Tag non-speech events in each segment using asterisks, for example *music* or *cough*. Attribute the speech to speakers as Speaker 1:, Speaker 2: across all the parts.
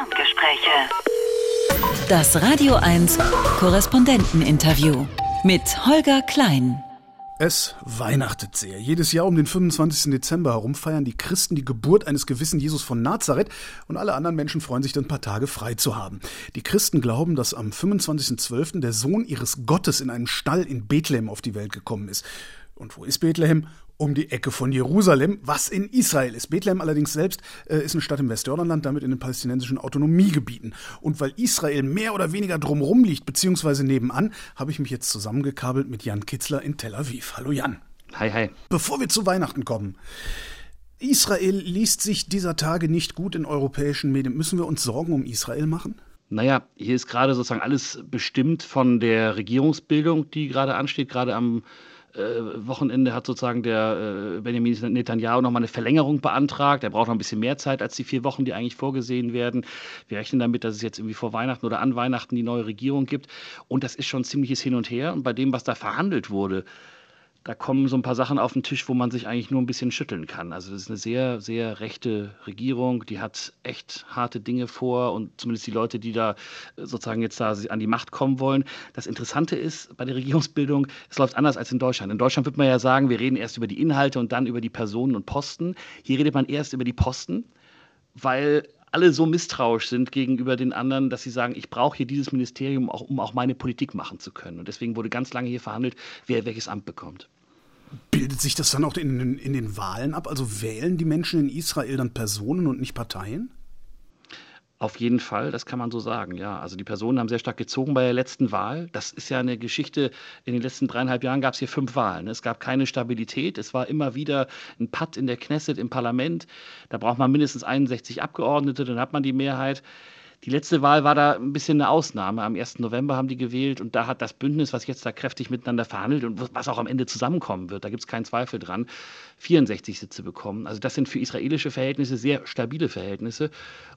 Speaker 1: Ferngespräche. Das Radio 1 Korrespondenteninterview mit Holger Klein.
Speaker 2: Es weihnachtet sehr. Jedes Jahr um den 25. Dezember herum feiern die Christen die Geburt eines gewissen Jesus von Nazareth und alle anderen Menschen freuen sich dann ein paar Tage frei zu haben. Die Christen glauben, dass am 25.12. der Sohn ihres Gottes in einen Stall in Bethlehem auf die Welt gekommen ist. Und wo ist Bethlehem? Um die Ecke von Jerusalem, was in Israel ist. Bethlehem allerdings selbst äh, ist eine Stadt im Westjordanland, damit in den palästinensischen Autonomiegebieten. Und weil Israel mehr oder weniger drumherum liegt, beziehungsweise nebenan, habe ich mich jetzt zusammengekabelt mit Jan Kitzler in Tel Aviv. Hallo Jan.
Speaker 3: Hi, hi.
Speaker 2: Bevor wir zu Weihnachten kommen. Israel liest sich dieser Tage nicht gut in europäischen Medien. Müssen wir uns Sorgen um Israel machen?
Speaker 3: Naja, hier ist gerade sozusagen alles bestimmt von der Regierungsbildung, die gerade ansteht, gerade am Wochenende hat sozusagen der äh, Benjamin Netanyahu nochmal eine Verlängerung beantragt. Er braucht noch ein bisschen mehr Zeit als die vier Wochen, die eigentlich vorgesehen werden. Wir rechnen damit, dass es jetzt irgendwie vor Weihnachten oder an Weihnachten die neue Regierung gibt. Und das ist schon ziemliches Hin und Her. Und bei dem, was da verhandelt wurde, da kommen so ein paar Sachen auf den Tisch, wo man sich eigentlich nur ein bisschen schütteln kann. Also das ist eine sehr, sehr rechte Regierung, die hat echt harte Dinge vor und zumindest die Leute, die da äh, sozusagen jetzt da an die Macht kommen wollen. Das Interessante ist bei der Regierungsbildung, es läuft anders als in Deutschland. In Deutschland wird man ja sagen, wir reden erst über die Inhalte und dann über die Personen und Posten. Hier redet man erst über die Posten, weil alle so misstrauisch sind gegenüber den anderen, dass sie sagen, ich brauche hier dieses Ministerium, auch, um auch meine Politik machen zu können. Und deswegen wurde ganz lange hier verhandelt, wer welches Amt bekommt.
Speaker 2: Bildet sich das dann auch in, in den Wahlen ab? Also wählen die Menschen in Israel dann Personen und nicht Parteien?
Speaker 3: Auf jeden Fall, das kann man so sagen, ja. Also die Personen haben sehr stark gezogen bei der letzten Wahl. Das ist ja eine Geschichte, in den letzten dreieinhalb Jahren gab es hier fünf Wahlen. Es gab keine Stabilität, es war immer wieder ein Patt in der Knesset, im Parlament. Da braucht man mindestens 61 Abgeordnete, dann hat man die Mehrheit. Die letzte Wahl war da ein bisschen eine Ausnahme. Am 1. November haben die gewählt und da hat das Bündnis, was jetzt da kräftig miteinander verhandelt und was auch am Ende zusammenkommen wird, da gibt es keinen Zweifel dran, 64 Sitze bekommen. Also das sind für israelische Verhältnisse sehr stabile Verhältnisse.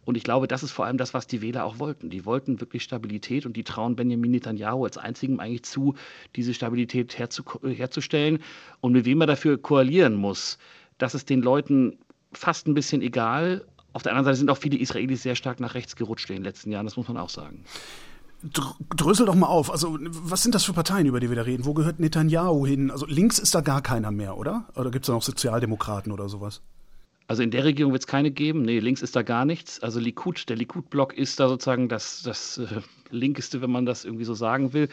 Speaker 3: Und ich glaube, das ist vor allem das, was die Wähler auch wollten. Die wollten wirklich Stabilität und die trauen Benjamin Netanyahu als einzigem eigentlich zu, diese Stabilität herzu herzustellen. Und mit wem er dafür koalieren muss, das ist den Leuten fast ein bisschen egal. Auf der anderen Seite sind auch viele Israelis sehr stark nach rechts gerutscht in den letzten Jahren, das muss man auch sagen.
Speaker 2: Drösel doch mal auf. Also, was sind das für Parteien, über die wir da reden? Wo gehört Netanyahu hin? Also, links ist da gar keiner mehr, oder? Oder gibt es da noch Sozialdemokraten oder sowas?
Speaker 3: Also in der Regierung wird es keine geben. Nee, links ist da gar nichts. Also Likud, der Likud-Block ist da sozusagen das, das äh, linkeste, wenn man das irgendwie so sagen will.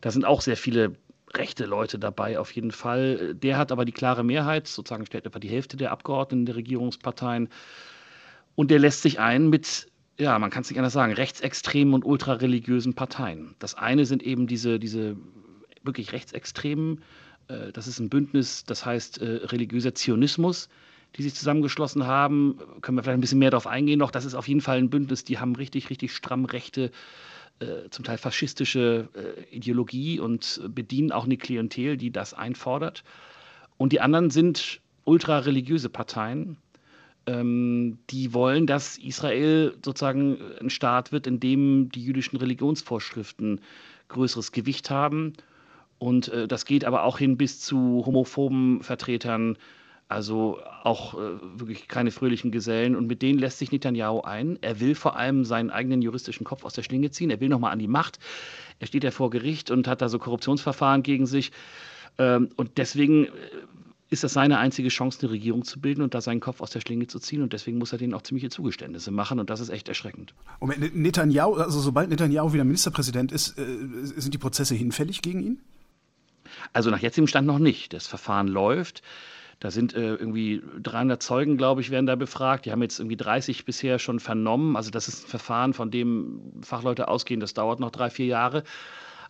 Speaker 3: Da sind auch sehr viele rechte Leute dabei, auf jeden Fall. Der hat aber die klare Mehrheit, sozusagen stellt etwa die Hälfte der Abgeordneten der Regierungsparteien. Und der lässt sich ein mit, ja, man kann es nicht anders sagen, rechtsextremen und ultrareligiösen Parteien. Das eine sind eben diese, diese wirklich rechtsextremen, äh, das ist ein Bündnis, das heißt äh, religiöser Zionismus, die sich zusammengeschlossen haben. Können wir vielleicht ein bisschen mehr darauf eingehen noch. Das ist auf jeden Fall ein Bündnis, die haben richtig, richtig stramm rechte, äh, zum Teil faschistische äh, Ideologie und bedienen auch eine Klientel, die das einfordert. Und die anderen sind ultrareligiöse Parteien, ähm, die wollen, dass Israel sozusagen ein Staat wird, in dem die jüdischen Religionsvorschriften größeres Gewicht haben. Und äh, das geht aber auch hin bis zu homophoben Vertretern, also auch äh, wirklich keine fröhlichen Gesellen. Und mit denen lässt sich Netanyahu ein. Er will vor allem seinen eigenen juristischen Kopf aus der Schlinge ziehen. Er will nochmal an die Macht. Er steht ja vor Gericht und hat da so Korruptionsverfahren gegen sich. Ähm, und deswegen äh, ist das seine einzige Chance, eine Regierung zu bilden und da seinen Kopf aus der Schlinge zu ziehen. Und deswegen muss er denen auch ziemliche Zugeständnisse machen. Und das ist echt erschreckend.
Speaker 2: Und Netanyahu, also sobald Netanyahu wieder Ministerpräsident ist, äh, sind die Prozesse hinfällig gegen ihn?
Speaker 3: Also nach jetzigem Stand noch nicht. Das Verfahren läuft. Da sind äh, irgendwie 300 Zeugen, glaube ich, werden da befragt. Die haben jetzt irgendwie 30 bisher schon vernommen. Also das ist ein Verfahren, von dem Fachleute ausgehen, das dauert noch drei, vier Jahre.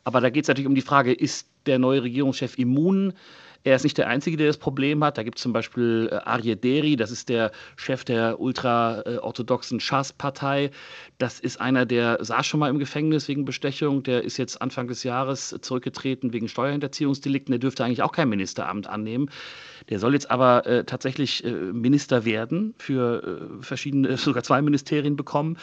Speaker 3: Aber da geht es natürlich um die Frage, ist der neue Regierungschef immun? Er ist nicht der Einzige, der das Problem hat. Da gibt es zum Beispiel äh, Arye Deri, das ist der Chef der ultraorthodoxen Schas-Partei. Das ist einer, der saß schon mal im Gefängnis wegen Bestechung. Der ist jetzt Anfang des Jahres zurückgetreten wegen Steuerhinterziehungsdelikten. Der dürfte eigentlich auch kein Ministeramt annehmen. Der soll jetzt aber äh, tatsächlich äh, Minister werden, für äh, verschiedene, *laughs* sogar zwei Ministerien bekommen.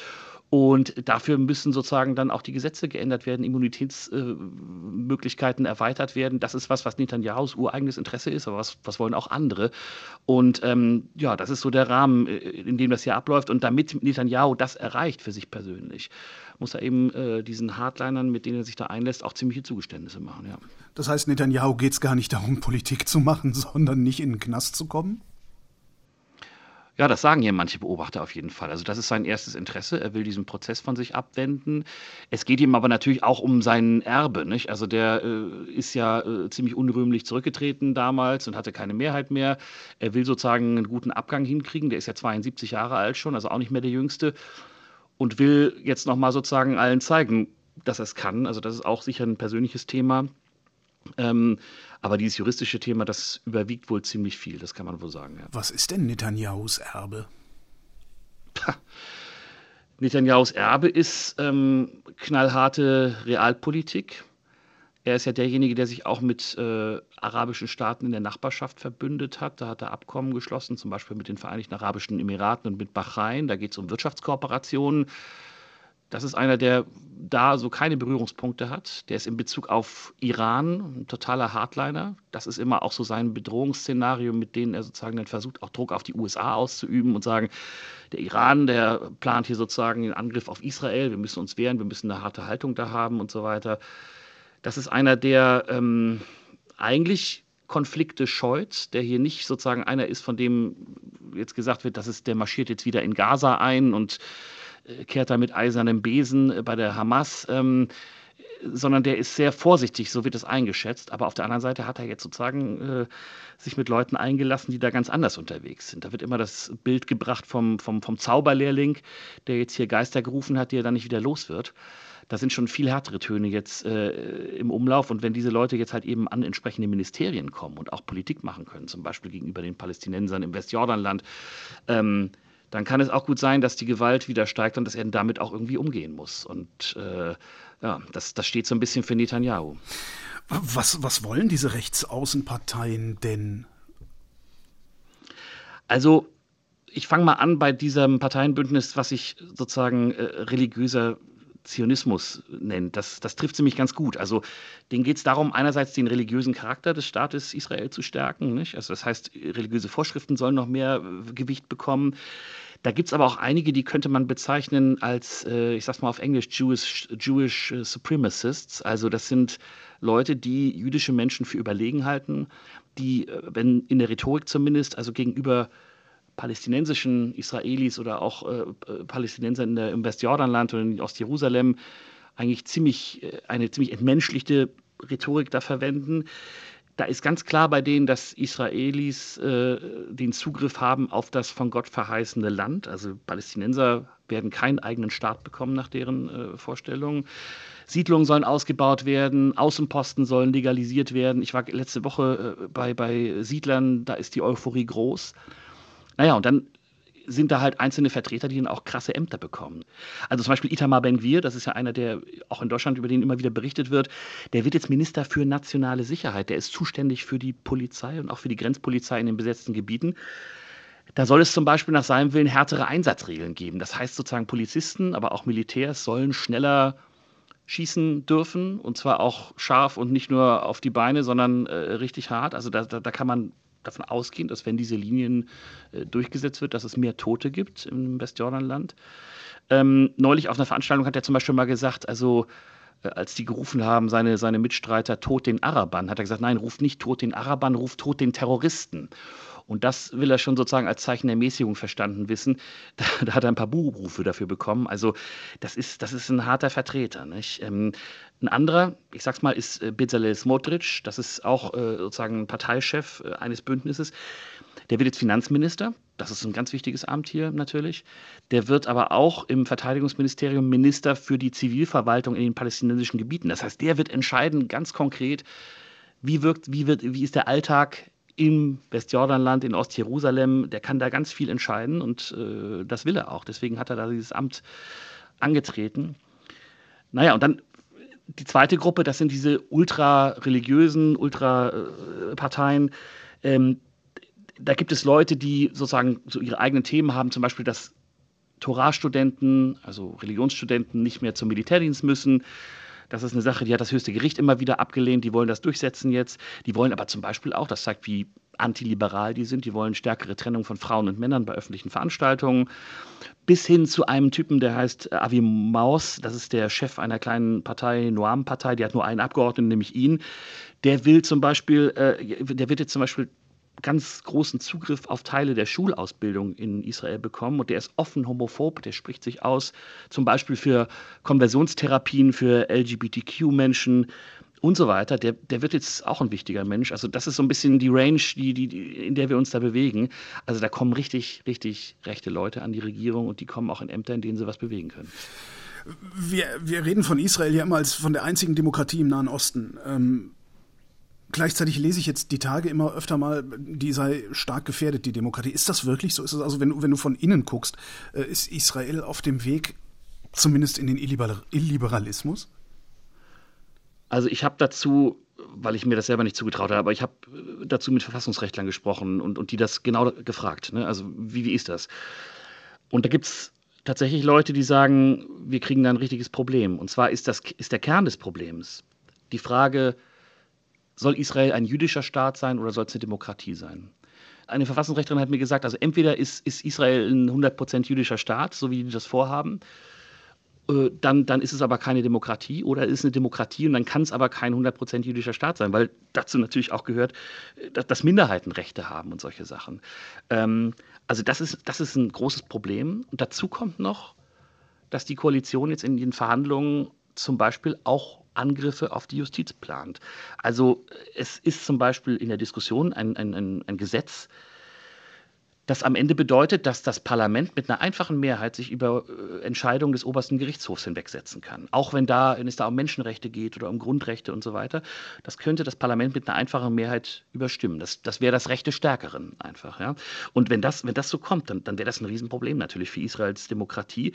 Speaker 3: Und dafür müssen sozusagen dann auch die Gesetze geändert werden, Immunitätsmöglichkeiten äh, erweitert werden. Das ist was, was Netanyahus ureigenes Interesse ist, aber was, was wollen auch andere. Und ähm, ja, das ist so der Rahmen, äh, in dem das hier abläuft. Und damit Netanyahu das erreicht für sich persönlich, muss er eben äh, diesen Hardlinern, mit denen er sich da einlässt, auch ziemliche Zugeständnisse machen. Ja.
Speaker 2: Das heißt, Netanyahu geht es gar nicht darum, Politik zu machen, *laughs* sondern nicht in den Knast zu kommen?
Speaker 3: Ja, das sagen hier manche Beobachter auf jeden Fall. Also das ist sein erstes Interesse. Er will diesen Prozess von sich abwenden. Es geht ihm aber natürlich auch um sein Erbe. Nicht? Also der äh, ist ja äh, ziemlich unrühmlich zurückgetreten damals und hatte keine Mehrheit mehr. Er will sozusagen einen guten Abgang hinkriegen. Der ist ja 72 Jahre alt schon, also auch nicht mehr der Jüngste. Und will jetzt nochmal sozusagen allen zeigen, dass er es kann. Also das ist auch sicher ein persönliches Thema. Ähm, aber dieses juristische Thema, das überwiegt wohl ziemlich viel, das kann man wohl sagen. Ja.
Speaker 2: Was ist denn Netanyahus Erbe?
Speaker 3: Pah. Netanyahus Erbe ist ähm, knallharte Realpolitik. Er ist ja derjenige, der sich auch mit äh, arabischen Staaten in der Nachbarschaft verbündet hat. Da hat er Abkommen geschlossen, zum Beispiel mit den Vereinigten Arabischen Emiraten und mit Bahrain. Da geht es um Wirtschaftskooperationen. Das ist einer, der da so keine Berührungspunkte hat. Der ist in Bezug auf Iran ein totaler Hardliner. Das ist immer auch so sein Bedrohungsszenario, mit dem er sozusagen dann versucht, auch Druck auf die USA auszuüben und sagen, der Iran, der plant hier sozusagen den Angriff auf Israel, wir müssen uns wehren, wir müssen eine harte Haltung da haben und so weiter. Das ist einer, der ähm, eigentlich Konflikte scheut, der hier nicht sozusagen einer ist, von dem jetzt gesagt wird, dass es, der marschiert jetzt wieder in Gaza ein und kehrt da mit eisernem Besen äh, bei der Hamas. Ähm, sondern der ist sehr vorsichtig, so wird es eingeschätzt. Aber auf der anderen Seite hat er jetzt sozusagen äh, sich mit Leuten eingelassen, die da ganz anders unterwegs sind. Da wird immer das Bild gebracht vom, vom, vom Zauberlehrling, der jetzt hier Geister gerufen hat, die er dann nicht wieder los wird. Da sind schon viel härtere Töne jetzt äh, im Umlauf. Und wenn diese Leute jetzt halt eben an entsprechende Ministerien kommen und auch Politik machen können, zum Beispiel gegenüber den Palästinensern im Westjordanland, ähm, dann kann es auch gut sein, dass die Gewalt wieder steigt und dass er damit auch irgendwie umgehen muss. Und äh, ja, das, das steht so ein bisschen für Netanyahu.
Speaker 2: Was, was wollen diese Rechtsaußenparteien denn?
Speaker 3: Also, ich fange mal an bei diesem Parteienbündnis, was sich sozusagen äh, religiöser Zionismus nennt. Das, das trifft ziemlich ganz gut. Also denen geht es darum, einerseits den religiösen Charakter des Staates Israel zu stärken. Nicht? Also das heißt, religiöse Vorschriften sollen noch mehr äh, Gewicht bekommen. Da gibt es aber auch einige, die könnte man bezeichnen als, äh, ich sag's mal auf Englisch, Jewish, Jewish äh, Supremacists. Also das sind Leute, die jüdische Menschen für überlegen halten, die, äh, wenn in der Rhetorik zumindest, also gegenüber palästinensischen Israelis oder auch äh, Palästinenser in der, im Westjordanland oder in Ostjerusalem eigentlich ziemlich, äh, eine ziemlich entmenschlichte Rhetorik da verwenden. Da ist ganz klar bei denen, dass Israelis äh, den Zugriff haben auf das von Gott verheißene Land. Also Palästinenser werden keinen eigenen Staat bekommen nach deren äh, Vorstellungen. Siedlungen sollen ausgebaut werden, Außenposten sollen legalisiert werden. Ich war letzte Woche äh, bei, bei Siedlern, da ist die Euphorie groß. Naja, und dann sind da halt einzelne Vertreter, die dann auch krasse Ämter bekommen. Also zum Beispiel Itamar Ben-Gvir, das ist ja einer, der auch in Deutschland über den immer wieder berichtet wird, der wird jetzt Minister für nationale Sicherheit. Der ist zuständig für die Polizei und auch für die Grenzpolizei in den besetzten Gebieten. Da soll es zum Beispiel nach seinem Willen härtere Einsatzregeln geben. Das heißt sozusagen Polizisten, aber auch Militärs sollen schneller schießen dürfen und zwar auch scharf und nicht nur auf die Beine, sondern äh, richtig hart. Also da, da, da kann man davon ausgehen, dass wenn diese Linien äh, durchgesetzt wird, dass es mehr Tote gibt im Westjordanland. Ähm, neulich auf einer Veranstaltung hat er zum Beispiel mal gesagt, also äh, als die gerufen haben, seine, seine Mitstreiter, tot den Arabern, hat er gesagt, nein, ruft nicht tot den Arabern, ruft tot den Terroristen. Und das will er schon sozusagen als Zeichen der Mäßigung verstanden wissen. *laughs* Da, da hat er ein paar Buhrufe dafür bekommen. Also das ist, das ist ein harter Vertreter. Ähm, ein anderer, ich sag's mal, ist äh, Bezalel Smotrich. Das ist auch äh, sozusagen Parteichef äh, eines Bündnisses. Der wird jetzt Finanzminister. Das ist ein ganz wichtiges Amt hier natürlich. Der wird aber auch im Verteidigungsministerium Minister für die Zivilverwaltung in den palästinensischen Gebieten. Das heißt, der wird entscheiden, ganz konkret, wie, wirkt, wie, wird, wie ist der Alltag im Westjordanland, in Ostjerusalem. Der kann da ganz viel entscheiden und äh, das will er auch. Deswegen hat er da dieses Amt angetreten. Naja, und dann die zweite Gruppe, das sind diese ultra-religiösen, ultra-Parteien. Ähm, da gibt es Leute, die sozusagen so ihre eigenen Themen haben, zum Beispiel das Torah-Studenten, also Religionsstudenten, nicht mehr zum Militärdienst müssen. Das ist eine Sache, die hat das höchste Gericht immer wieder abgelehnt. Die wollen das durchsetzen jetzt. Die wollen aber zum Beispiel auch, das zeigt, wie antiliberal die sind, die wollen stärkere Trennung von Frauen und Männern bei öffentlichen Veranstaltungen. Bis hin zu einem Typen, der heißt Avi Maus, das ist der Chef einer kleinen Partei, Noam-Partei, die hat nur einen Abgeordneten, nämlich ihn. Der will zum Beispiel, äh, der wird jetzt zum Beispiel ganz großen Zugriff auf Teile der Schulausbildung in Israel bekommen und der ist offen homophob, der spricht sich aus, zum Beispiel für Konversionstherapien für LGBTQ-Menschen und so weiter. Der, der wird jetzt auch ein wichtiger Mensch. Also das ist so ein bisschen die Range, die, die, in der wir uns da bewegen. Also da kommen richtig, richtig rechte Leute an die Regierung und die kommen auch in Ämter, in denen sie was bewegen können.
Speaker 2: Wir, wir reden von Israel ja immer als von der einzigen Demokratie im Nahen Osten. Ähm Gleichzeitig lese ich jetzt die Tage immer öfter mal, die sei stark gefährdet, die Demokratie. Ist das wirklich so? Ist es also, wenn du, wenn du von innen guckst, äh, ist Israel auf dem Weg zumindest in den Illiberalismus?
Speaker 3: Also ich habe dazu, weil ich mir das selber nicht zugetraut habe, aber ich habe dazu mit Verfassungsrechtlern gesprochen und, und die das genau gefragt. Ne? Also wie, wie ist das? Und da gibt es tatsächlich Leute, die sagen, wir kriegen da ein richtiges Problem. Und zwar ist das ist der Kern des Problems die Frage, soll Israel ein jüdischer Staat sein oder soll es eine Demokratie sein? Eine Verfassungsrechtlerin hat mir gesagt, also entweder ist, ist Israel ein 100% jüdischer Staat, so wie die das vorhaben, äh, dann, dann ist es aber keine Demokratie oder ist eine Demokratie und dann kann es aber kein 100% jüdischer Staat sein, weil dazu natürlich auch gehört, äh, dass Minderheitenrechte haben und solche Sachen. Ähm, also das ist, das ist ein großes Problem. Und dazu kommt noch, dass die Koalition jetzt in den Verhandlungen zum Beispiel auch Angriffe auf die Justiz plant. Also es ist zum Beispiel in der Diskussion ein, ein, ein, ein Gesetz, das am Ende bedeutet, dass das Parlament mit einer einfachen Mehrheit sich über äh, Entscheidungen des obersten Gerichtshofs hinwegsetzen kann. Auch wenn, da, wenn es da um Menschenrechte geht oder um Grundrechte und so weiter. Das könnte das Parlament mit einer einfachen Mehrheit überstimmen. Das, das wäre das Recht des Stärkeren einfach. Ja? Und wenn das, wenn das so kommt, dann, dann wäre das ein Riesenproblem natürlich für Israels Demokratie.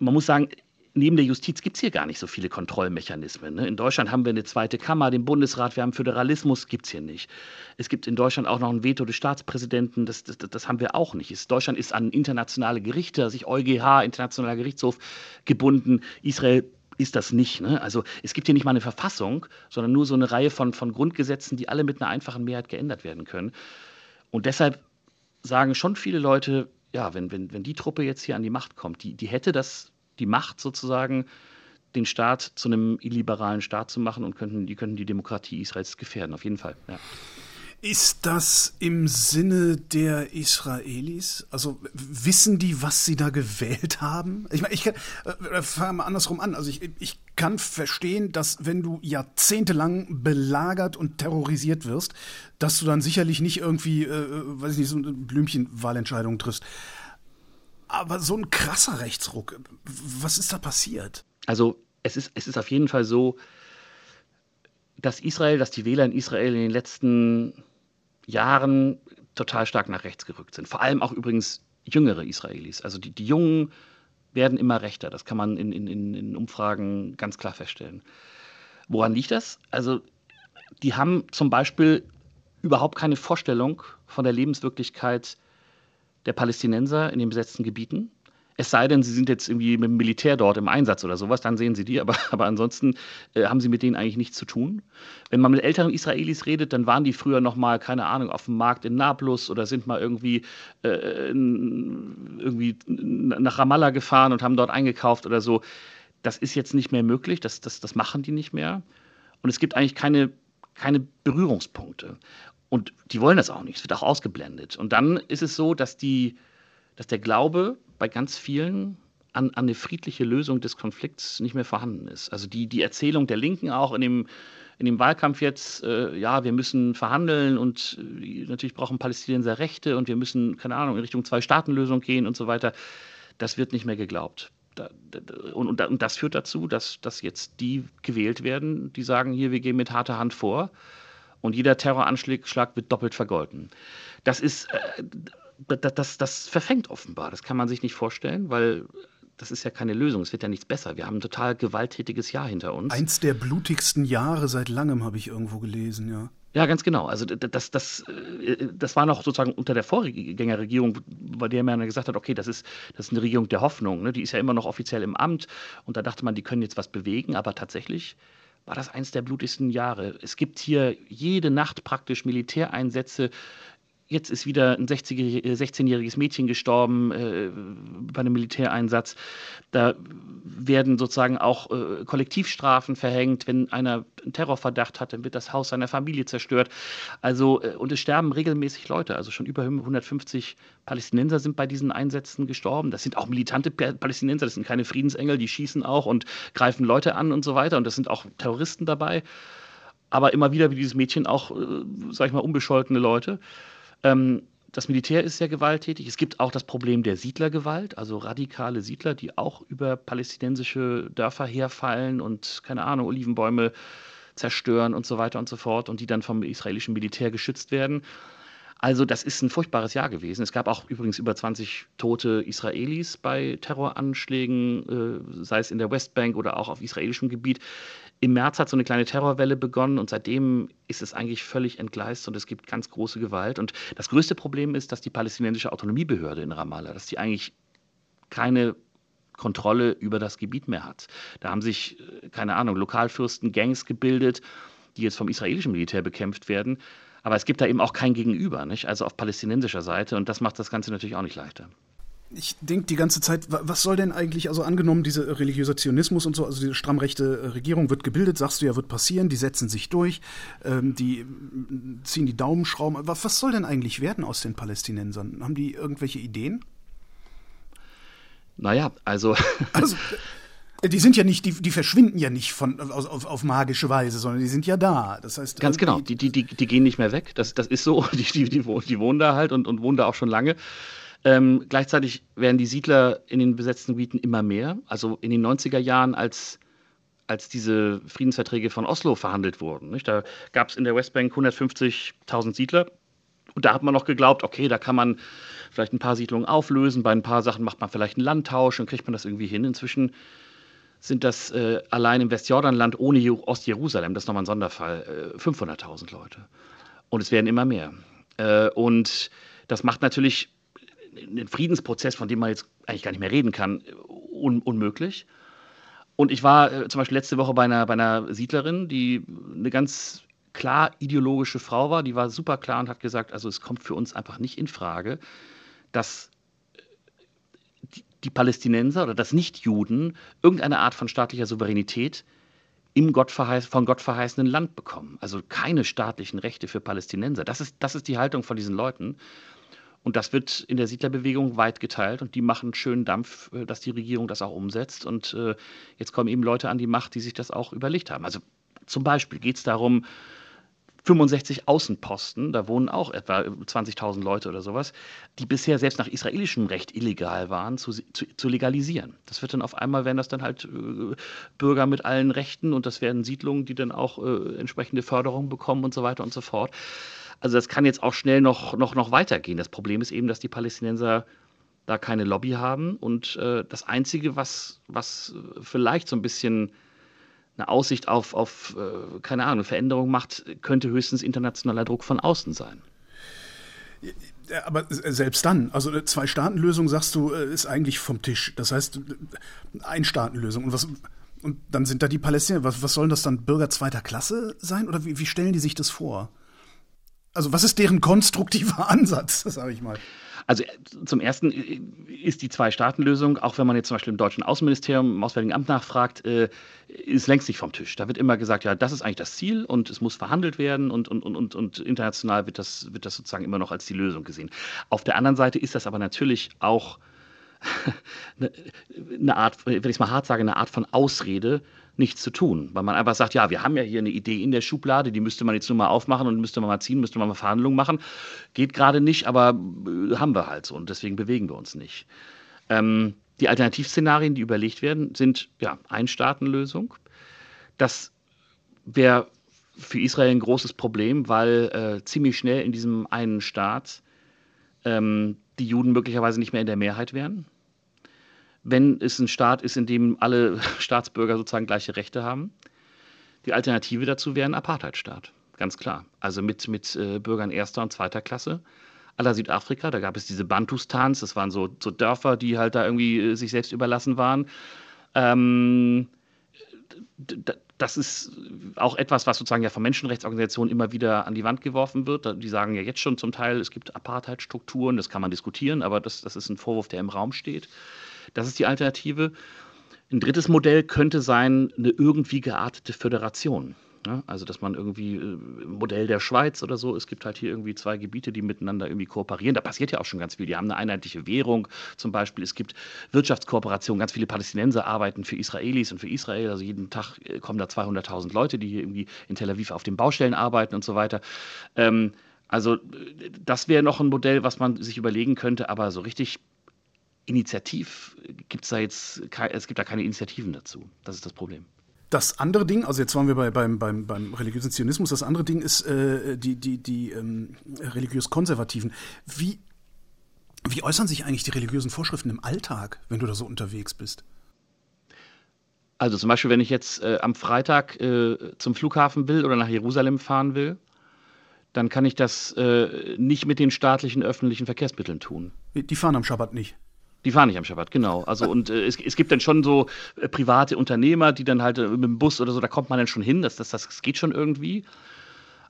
Speaker 3: Man muss sagen, neben der Justiz gibt es hier gar nicht so viele Kontrollmechanismen. Ne? In Deutschland haben wir eine zweite Kammer, den Bundesrat, wir haben Föderalismus, gibt es hier nicht. Es gibt in Deutschland auch noch ein Veto des Staatspräsidenten, das, das, das haben wir auch nicht. Deutschland ist an internationale Gerichte, sich EuGH, Internationaler Gerichtshof, gebunden. Israel ist das nicht. Ne? Also es gibt hier nicht mal eine Verfassung, sondern nur so eine Reihe von, von Grundgesetzen, die alle mit einer einfachen Mehrheit geändert werden können. Und deshalb sagen schon viele Leute, ja, wenn, wenn, wenn die Truppe jetzt hier an die Macht kommt, die, die hätte das die Macht sozusagen, den Staat zu einem illiberalen Staat zu machen und könnten, die könnten die Demokratie Israels gefährden, auf jeden Fall. Ja.
Speaker 2: Ist das im Sinne der Israelis? Also wissen die, was sie da gewählt haben? Ich meine, ich kann, äh, fange mal andersrum an. Also ich, ich kann verstehen, dass wenn du jahrzehntelang belagert und terrorisiert wirst, dass du dann sicherlich nicht irgendwie, äh, äh weiß ich nicht, so eine Blümchenwahlentscheidung triffst. Aber so ein krasser Rechtsruck, was ist da passiert?
Speaker 3: Also es ist, es ist auf jeden Fall so, dass Israel, dass die Wähler in Israel in den letzten Jahren total stark nach rechts gerückt sind. Vor allem auch übrigens jüngere Israelis. Also die, die Jungen werden immer rechter. Das kann man in, in, in Umfragen ganz klar feststellen. Woran liegt das? Also die haben zum Beispiel überhaupt keine Vorstellung von der Lebenswirklichkeit der Palästinenser in den besetzten Gebieten. Es sei denn, sie sind jetzt irgendwie mit dem Militär dort im Einsatz oder sowas, dann sehen sie die. Aber, aber ansonsten äh, haben sie mit denen eigentlich nichts zu tun. Wenn man mit älteren Israelis redet, dann waren die früher noch mal, keine Ahnung, auf dem Markt in Nablus oder sind mal irgendwie, äh, irgendwie nach Ramallah gefahren und haben dort eingekauft oder so. Das ist jetzt nicht mehr möglich, das, das, das machen die nicht mehr. Und es gibt eigentlich keine, keine Berührungspunkte. Und die wollen das auch nicht. Es wird auch ausgeblendet. Und dann ist es so, dass, die, dass der Glaube bei ganz vielen an, an eine friedliche Lösung des Konflikts nicht mehr vorhanden ist. Also die, die Erzählung der Linken auch in dem, in dem Wahlkampf jetzt, äh, ja, wir müssen verhandeln und äh, natürlich brauchen Palästinenser Rechte und wir müssen, keine Ahnung, in Richtung Zwei-Staaten-Lösung gehen und so weiter, das wird nicht mehr geglaubt. Und, und, und, das führt dazu, dass, dass jetzt die gewählt werden, die sagen, hier, wir gehen mit harter Hand vor und jeder Terroranschlag wird doppelt vergolten. Das ist, äh, das, das, das verfängt offenbar. Das kann man sich nicht vorstellen, weil das ist ja keine Lösung. Es wird ja nichts besser. Wir haben ein total gewalttätiges Jahr hinter uns.
Speaker 2: Eins der blutigsten Jahre seit langem habe ich irgendwo gelesen, ja.
Speaker 3: Ja, ganz genau. Also das, das, äh, das war noch sozusagen unter der Vorgängerregierung, bei der man gesagt hat, okay, das ist, das ist eine Regierung der Hoffnung. Ne? Die ist ja immer noch offiziell im Amt und da dachte man, die können jetzt was bewegen, aber tatsächlich war das eins der blutigsten Jahre. Es gibt hier jede Nacht praktisch Militäreinsätze Jetzt ist wieder ein 16-jähriges äh, Mädchen gestorben äh, bei einem Militäreinsatz. Da werden sozusagen auch äh, Kollektivstrafen verhängt. Wenn einer einen Terrorverdacht hat, dann wird das Haus seiner Familie zerstört. Also, äh, und es sterben regelmäßig Leute. Also schon über 150 Palästinenser sind bei diesen Einsätzen gestorben. Das sind auch militante Palästinenser, das sind keine Friedensengel, die schießen auch und greifen Leute an und so weiter. Und das sind auch Terroristen dabei. Aber immer wieder wie dieses Mädchen auch, äh, sag ich mal, unbescholtene Leute. Ähm, das Militär ist sehr gewalttätig. Es gibt auch das Problem der Siedlergewalt, also radikale Siedler, die auch über palästinensische Dörfer herfallen und, keine Ahnung, Olivenbäume zerstören und so weiter und so fort und die dann vom israelischen Militär geschützt werden. Also das ist ein furchtbares Jahr gewesen. Es gab auch übrigens über 20 tote Israelis bei Terroranschlägen, äh, sei es in der Westbank oder auch auf israelischem Gebiet. Im März hat so eine kleine Terrorwelle begonnen und seitdem ist es eigentlich völlig entgleist und es gibt ganz große Gewalt. Und das größte Problem ist, dass die palästinensische Autonomiebehörde in Ramallah, dass die eigentlich keine Kontrolle über das Gebiet mehr hat. Da haben sich, äh, keine Ahnung, Lokalfürsten, Gangs gebildet, die jetzt vom israelischen Militär bekämpft werden. Aber es gibt da eben auch kein Gegenüber, nicht? also auf palästinensischer Seite. Und das macht das Ganze natürlich auch nicht leichter
Speaker 2: ich denke die ganze Zeit, was soll denn eigentlich, also angenommen, dieser religiöser Zionismus und so, also diese strammrechte äh, Regierung wird gebildet, sagst du ja, wird passieren, die setzen sich durch, ähm, die ziehen die Daumenschrauben. Was, was soll denn eigentlich werden aus den Palästinensern? Haben die irgendwelche Ideen?
Speaker 3: Naja, also. *laughs*
Speaker 2: also äh, die sind ja nicht, die, die verschwinden ja nicht von, auf, auf, auf, magische Weise, sondern die sind ja da. Das heißt,
Speaker 3: ganz genau, die, die, die, die gehen nicht mehr weg. Das, das ist so. *laughs* Die, die, die, die wohnen da halt und, und wohnen da auch schon lange. Ähm, gleichzeitig werden die Siedler in den besetzten Gebieten immer mehr. Also in den 90er Jahren, als, als diese Friedensverträge von Oslo verhandelt wurden, nicht? da gab es in der Westbank 150.000 Siedler. Und da hat man noch geglaubt, okay, da kann man vielleicht ein paar Siedlungen auflösen, bei ein paar Sachen macht man vielleicht einen Landtausch und kriegt man das irgendwie hin. Inzwischen sind das äh, allein im Westjordanland ohne Ostjerusalem, das ist nochmal ein Sonderfall, äh, 500.000 Leute. Und es werden immer mehr. Äh, und das macht natürlich einen Friedensprozess, von dem man jetzt eigentlich gar nicht mehr reden kann, un unmöglich. Und ich war äh, zum Beispiel letzte Woche bei einer, bei einer Siedlerin, die eine ganz klar ideologische Frau war, die war super klar und hat gesagt, also es kommt für uns einfach nicht in Frage, dass äh, die, Palästinenser oder dass Nichtjuden irgendeine Art von staatlicher Souveränität im Gott von Gott verheißenen Land bekommen. Also keine staatlichen Rechte für Palästinenser. Das ist, das ist die Haltung von diesen Leuten. Und das wird in der Siedlerbewegung weit geteilt und die machen schönen Dampf, äh, dass die Regierung das auch umsetzt. Und äh, jetzt kommen eben Leute an die Macht, die sich das auch überlegt haben. Also zum Beispiel geht es darum, 65 Außenposten, da wohnen auch etwa 20.000 Leute oder sowas, die bisher selbst nach israelischem Recht illegal waren, zu, zu, zu, legalisieren. Das wird dann auf einmal, werden das dann halt äh, Bürger mit allen Rechten und das werden Siedlungen, die dann auch äh, entsprechende Förderung bekommen und so weiter und so fort. Also das kann jetzt auch schnell noch, noch, noch weitergehen. Das Problem ist eben, dass die Palästinenser da keine Lobby haben. Und äh, das Einzige, was, was vielleicht so ein bisschen eine Aussicht auf, auf äh, keine Ahnung, Veränderung macht, könnte höchstens internationaler Druck von außen sein.
Speaker 2: Aber selbst dann, also eine Zwei-Staaten-Lösung, sagst du, äh, ist eigentlich vom Tisch. Das heißt, Ein-Staaten-Lösung. Und, was, und dann sind da die Palästinenser. Was, was sollen das dann Bürger zweiter Klasse sein? Oder wie, wie stellen die sich das vor? Also was ist deren konstruktiver *laughs* Ansatz, sage ich mal?
Speaker 3: Also zum Ersten äh, ist die Zwei-Staaten-Lösung, auch wenn man jetzt zum Beispiel im deutschen Außenministerium, im Auswärtigen Amt nachfragt, äh, ist längst nicht vom Tisch. Da wird immer gesagt, ja, das ist eigentlich das Ziel und es muss verhandelt werden und, und, und, und international wird das, wird das sozusagen immer noch als die Lösung gesehen. Auf der anderen Seite ist das aber natürlich auch *laughs* eine Art, wenn ich es mal hart sage, eine Art von Ausrede, nichts zu tun, weil man einfach sagt, ja, wir haben ja hier eine Idee in der Schublade, die müsste man jetzt nur mal aufmachen und müsste man mal ziehen, müsste man mal Verhandlungen machen. Geht gerade nicht, aber äh, haben wir halt so und deswegen bewegen wir uns nicht. Ähm, die Alternativszenarien, die überlegt werden, sind ja Einstaatenlösung. Das wäre für Israel ein großes Problem, weil äh, ziemlich schnell in diesem einen Staat ähm, die Juden möglicherweise nicht mehr in der Mehrheit wären wenn es ein Staat ist, in dem alle *laughs* Staatsbürger sozusagen gleiche Rechte haben. Die Alternative dazu wäre ein Apartheidstaat. ganz klar. Also mit, mit äh, Bürgern erster und zweiter Klasse aller Südafrika. Da gab es diese Bantustans, das waren so, so Dörfer, die halt da irgendwie äh, sich selbst überlassen waren. Ähm, das ist auch etwas, was sozusagen ja von Menschenrechtsorganisationen immer wieder an die Wand geworfen wird. Die sagen ja jetzt schon zum Teil, es gibt Apartheidstrukturen, das kann man diskutieren, aber das, das ist ein Vorwurf, der im Raum steht. Das ist die Alternative. Ein drittes Modell könnte sein, eine irgendwie geartete Föderation. Ne? Also, dass man irgendwie äh, Modell der Schweiz oder so, es gibt halt hier irgendwie zwei Gebiete, die miteinander irgendwie kooperieren. Da passiert ja auch schon ganz viel. Die haben eine einheitliche Währung zum Beispiel. Es gibt Wirtschaftskooperation. Ganz viele Palästinenser arbeiten für Israelis und für Israel. Also jeden Tag äh, kommen da 200.000 Leute, die hier irgendwie in Tel Aviv auf den Baustellen arbeiten und so weiter. Ähm, also, äh, das wäre noch ein Modell, was man sich überlegen könnte, aber so richtig initiativ gibt es da jetzt, es gibt da keine Initiativen dazu. Das ist das Problem.
Speaker 2: Das andere Ding, also jetzt waren wir bei, beim, beim, beim religiösen Zionismus, das andere Ding ist äh, die, die, die ähm, religiös-konservativen. Wie, wie äußern sich eigentlich die religiösen Vorschriften im Alltag, wenn du da so unterwegs bist?
Speaker 3: Also zum Beispiel, wenn ich jetzt äh, am Freitag äh, zum Flughafen will oder nach Jerusalem fahren will, dann kann ich das äh, nicht mit den staatlichen öffentlichen Verkehrsmitteln tun.
Speaker 2: Die fahren am Schabbat nicht.
Speaker 3: Die fahren nicht am Schabbat, genau. Also und äh, es, es, gibt dann schon so äh, private Unternehmer, die dann halt äh, mit dem Bus oder so, da kommt man dann schon hin, das, das, das geht schon irgendwie.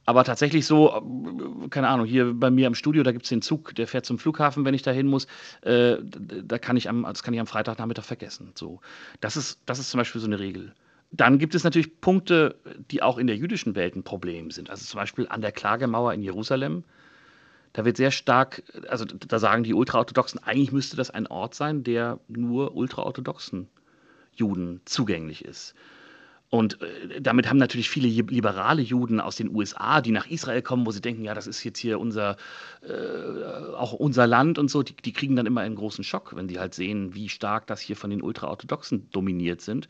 Speaker 3: Aber tatsächlich so, äh, keine Ahnung, hier bei mir im Studio, da gibt es den Zug, der fährt zum Flughafen, wenn ich da hin muss. Äh, da kann ich am, das kann ich am Freitagnachmittag vergessen. So. Das, ist, das ist zum Beispiel so eine Regel. Dann gibt es natürlich Punkte, die auch in der jüdischen Welt ein Problem sind. Also zum Beispiel an der Klagemauer in Jerusalem da wird sehr stark, also da sagen die Ultraorthodoxen, eigentlich müsste das ein Ort sein, der nur ultraorthodoxen Juden zugänglich ist. Und äh, damit haben natürlich viele liberale Juden aus den USA, die nach Israel kommen, wo sie denken, ja, das ist jetzt hier unser, äh, auch unser Land und so, die, die, kriegen dann immer einen großen Schock, wenn die halt sehen, wie stark das hier von den Ultraorthodoxen dominiert sind,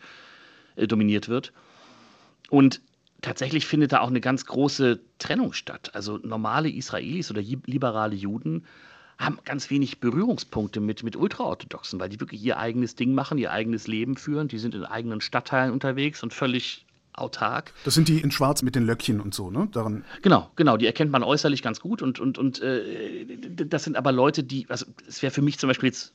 Speaker 3: äh, dominiert wird. Und tatsächlich findet da auch eine ganz große Trennung statt. Also normale Israelis oder liberale Juden haben ganz wenig Berührungspunkte mit, mit Ultraorthodoxen, weil die wirklich ihr eigenes Ding machen, ihr eigenes Leben führen. Die sind in eigenen Stadtteilen unterwegs und völlig autark.
Speaker 2: Das sind die in Schwarz mit den Löckchen und so, ne?
Speaker 3: Daran genau, genau. Die erkennt man äußerlich ganz gut und, und, und äh, das sind aber Leute, die, also es wäre für mich zum Beispiel jetzt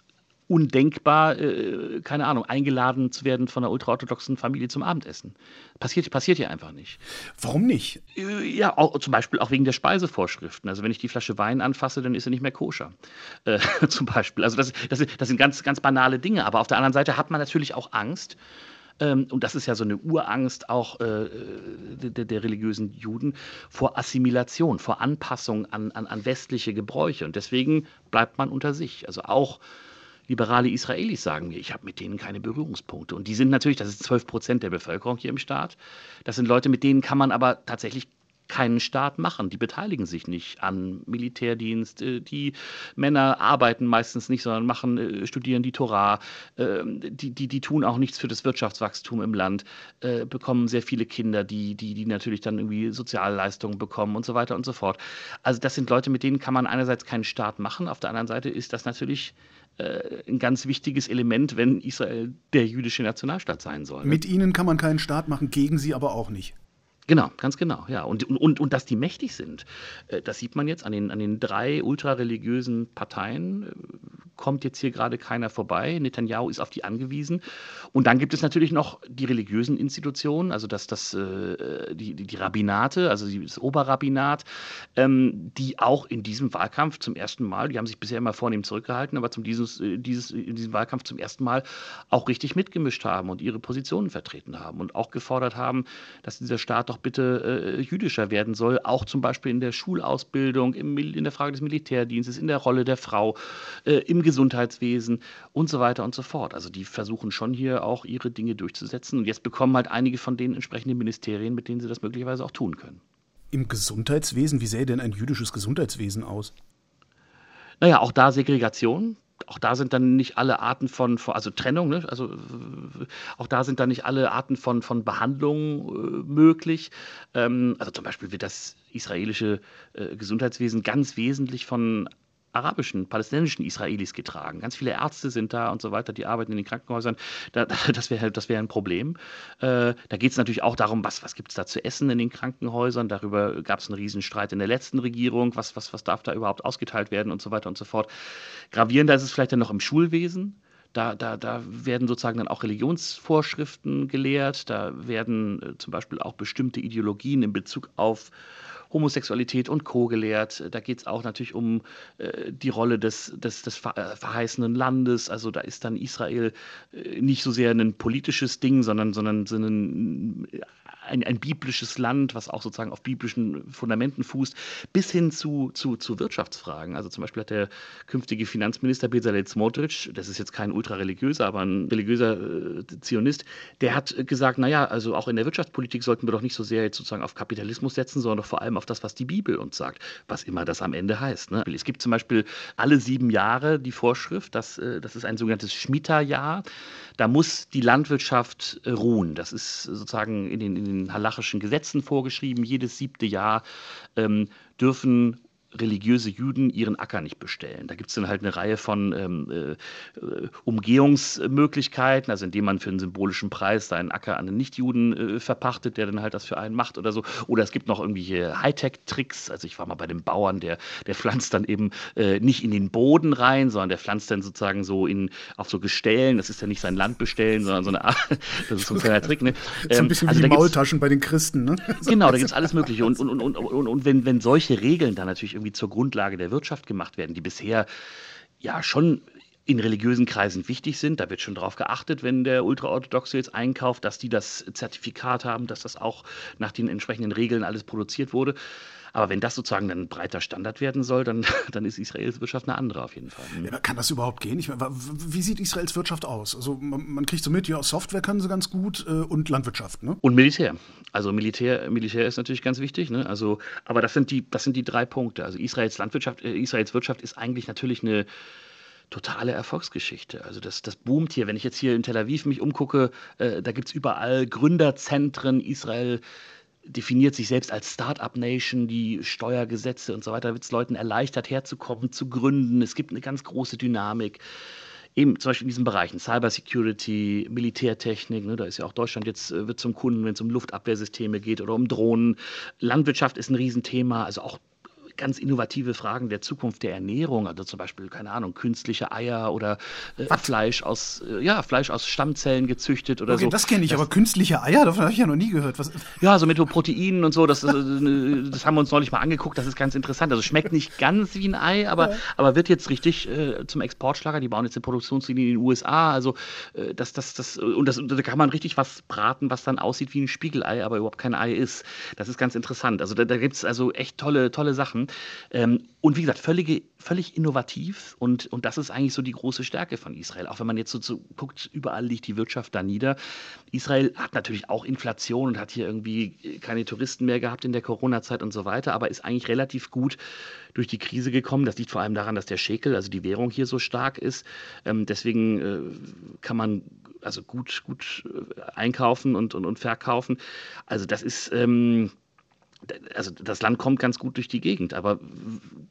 Speaker 3: undenkbar, äh, keine Ahnung, eingeladen zu werden von einer ultraorthodoxen Familie zum Abendessen. Passiert, passiert hier einfach nicht.
Speaker 2: Warum nicht?
Speaker 3: Äh, ja, auch, zum Beispiel auch wegen der Speisevorschriften. Also wenn ich die Flasche Wein anfasse, dann ist sie nicht mehr koscher. Äh, *laughs* zum Beispiel. Also das, das, das sind ganz, ganz banale Dinge. Aber auf der anderen Seite hat man natürlich auch Angst, ähm, und das ist ja so eine Urangst auch äh, der, der, religiösen Juden vor Assimilation, vor Anpassung an, an, an westliche Gebräuche. Und deswegen bleibt man unter sich. Also auch liberale Israelis sagen mir, ich habe mit denen keine Berührungspunkte. Und die sind natürlich, das ist 12 Prozent der Bevölkerung hier im Staat. Das sind Leute, mit denen kann man aber tatsächlich keinen Staat machen. Die beteiligen sich nicht an Militärdienst. Äh, die Männer arbeiten meistens nicht, sondern machen, äh, studieren die Torah. Ähm, die, die, die tun auch nichts für das Wirtschaftswachstum im Land, äh, bekommen sehr viele Kinder, die, die, die natürlich dann irgendwie Sozialleistungen bekommen und so weiter und so fort. Also das sind Leute, mit denen kann man einerseits keinen Staat machen. Auf der anderen Seite ist das natürlich ein ganz wichtiges Element, wenn Israel der jüdische Nationalstaat sein soll.
Speaker 2: Mit ihnen kann man keinen Staat machen, gegen sie aber auch nicht.
Speaker 3: Genau, ganz genau, ja. Und, und, und dass die mächtig sind, äh, das sieht man jetzt an den, an den drei ultrareligiösen Parteien. Äh, kommt jetzt hier gerade keiner vorbei. Netanyahu ist auf die angewiesen. Und dann gibt es natürlich noch die religiösen Institutionen, also das, das, äh, die, die, die Rabbinate, also das Oberrabbinat, ähm, die auch in diesem Wahlkampf zum ersten Mal, die haben sich bisher immer vornehm zurückgehalten, aber zum dieses, dieses, in diesem Wahlkampf zum ersten Mal auch richtig mitgemischt haben und ihre Positionen vertreten haben und auch gefordert haben, dass dieser Staat doch bitte äh, jüdischer werden soll, auch zum Beispiel in der Schulausbildung, im, in der Frage des Militärdienstes, in der Rolle der Frau, äh, im Gesundheitswesen und so weiter und so fort. Also die versuchen schon hier auch ihre Dinge durchzusetzen und jetzt bekommen halt einige von denen entsprechende Ministerien, mit denen sie das möglicherweise auch tun können.
Speaker 2: Im Gesundheitswesen, wie sähe denn ein jüdisches Gesundheitswesen aus?
Speaker 3: Naja, auch da Segregation auch da sind dann nicht alle Arten von, also Trennung, ne? also auch da sind dann nicht alle Arten von, von Behandlung äh, möglich. Ähm, also zum Beispiel wird das israelische äh, Gesundheitswesen ganz wesentlich von arabischen, palästinensischen Israelis getragen. Ganz viele Ärzte sind da und so weiter, die arbeiten in den Krankenhäusern. Da, *laughs* das wäre das wär ein Problem. Äh, da geht es natürlich auch darum, was, was gibt es da zu essen in den Krankenhäusern. Darüber gab es einen Riesenstreit in der letzten Regierung. Was, was, was darf da überhaupt ausgeteilt werden und so weiter und so fort. Gravierender ist es vielleicht dann noch im Schulwesen. Da, da, da werden sozusagen dann auch Religionsvorschriften gelehrt. Da werden äh, zum Beispiel auch bestimmte Ideologien in Bezug auf Homosexualität und Co. gelehrt. Da geht es auch natürlich um äh, die Rolle des, des, des äh, verheißenen Landes. Also da ist dann Israel äh, nicht so sehr ein politisches Ding, sondern, sondern so ein ein, ein, biblisches Land, was auch sozusagen auf biblischen Fundamenten fußt, bis hin zu, zu, zu Wirtschaftsfragen. Also zum Beispiel hat der künftige Finanzminister Bezalel Smotrich, das ist jetzt kein ultrareligiöser, aber ein religiöser äh, Zionist, der hat gesagt, naja, also auch in der Wirtschaftspolitik sollten wir doch nicht so sehr jetzt sozusagen auf Kapitalismus setzen, sondern doch vor allem auf das, was die Bibel uns sagt, was immer das am Ende heißt. Ne? Es gibt zum Beispiel alle sieben Jahre die Vorschrift, dass, äh, das ist ein sogenanntes Schmita-Jahr, da muss die Landwirtschaft äh, ruhen. Das ist sozusagen in den, in den halachischen Gesetzen vorgeschrieben. Jedes siebte Jahr ähm, dürfen religiöse Juden ihren Acker nicht bestellen. Da gibt es dann halt eine Reihe von ähm, äh, Umgehungsmöglichkeiten, also indem man für einen symbolischen Preis seinen Acker an einen Nichtjuden äh, verpachtet, der dann halt das für einen macht oder so. Oder es gibt noch irgendwelche Hightech-Tricks. Also ich war mal bei dem Bauern, der, der pflanzt dann eben äh, nicht in den Boden rein, sondern der pflanzt dann sozusagen so in, auf so Gestellen. Das ist ja nicht sein Land bestellen, sondern so eine Art, *laughs* das ist so ein kleiner Trick. Ne? *laughs*
Speaker 2: Ähm, so ein bisschen also wie die Maultaschen bei den Christen. Ne?
Speaker 3: Genau, da gibt es alles Mögliche. Und, und, und, und, und, und wenn, wenn solche Regeln dann natürlich irgendwie zur Grundlage der Wirtschaft gemacht werden, die bisher ja schon in religiösen Kreisen wichtig sind. Da wird schon darauf geachtet, wenn der Ultraorthodoxe jetzt einkauft, dass die das Zertifikat haben, dass das auch nach den entsprechenden Regeln alles produziert wurde. Aber wenn das sozusagen ein breiter Standard werden soll, dann, *laughs* dann ist Israels Wirtschaft eine andere auf jeden Fall.
Speaker 2: Ja, kann das überhaupt gehen? Ich meine, wie sieht Israels Wirtschaft aus? Also man, man, kriegt so mit, ja, Software können sie ganz gut äh, und Landwirtschaft, ne?
Speaker 3: Und Militär. Also Militär, Militär ist natürlich ganz wichtig, ne? Also, aber das sind die, das sind die drei Punkte. Also Israels Landwirtschaft, äh, Israels Wirtschaft ist eigentlich natürlich eine totale Erfolgsgeschichte. Also das, das boomt hier. Wenn ich jetzt hier in Tel Aviv mich umgucke, äh, da gibt es überall Gründerzentren. Israel definiert sich selbst als Start-up-Nation, die Steuergesetze und so weiter, wird es Leuten erleichtert, herzukommen, zu gründen. Es gibt eine ganz große Dynamik. Eben zum Beispiel in diesen Bereichen Cybersecurity, Militärtechnik, ne, da ist ja auch Deutschland jetzt äh, wird zum Kunden, wenn es um Luftabwehrsysteme geht oder um Drohnen. Landwirtschaft ist ein Riesenthema, also auch ganz innovative Fragen der Zukunft der Ernährung, also zum Beispiel, keine Ahnung, künstliche Eier oder äh, Fleisch aus, äh, ja, Fleisch aus Stammzellen gezüchtet oder okay, so.
Speaker 2: Das kenne ich, das, aber künstliche Eier, davon habe ich ja noch nie gehört. Was? *laughs*
Speaker 3: Ja, so mit Proteinen und so, das, das, das haben wir uns neulich mal angeguckt, das ist ganz interessant. Also schmeckt nicht ganz wie ein Ei, aber, ja. aber wird jetzt richtig äh, zum Exportschlager. Die bauen jetzt eine Produktionslinie in den USA, also äh, das, das, das, und das, da kann man richtig was braten, was dann aussieht wie ein Spiegelei, aber überhaupt kein Ei ist. Das ist ganz interessant. Also da, da gibt es also echt tolle, tolle Sachen. Ähm, und wie gesagt, völlig, völlig innovativ und, und das ist eigentlich so die große Stärke von Israel. Auch wenn man jetzt so, so guckt, überall liegt die Wirtschaft da nieder. Israel hat natürlich auch Inflation und hat hier irgendwie keine Touristen mehr gehabt in der Corona-Zeit und so weiter, aber ist eigentlich relativ gut durch die Krise gekommen. Das liegt vor allem daran, dass der Schekel, also die Währung hier so stark ist. Ähm, deswegen äh, kann man also gut, gut äh, einkaufen und, und, und verkaufen. Also das ist ähm, also das Land kommt ganz gut durch die Gegend, aber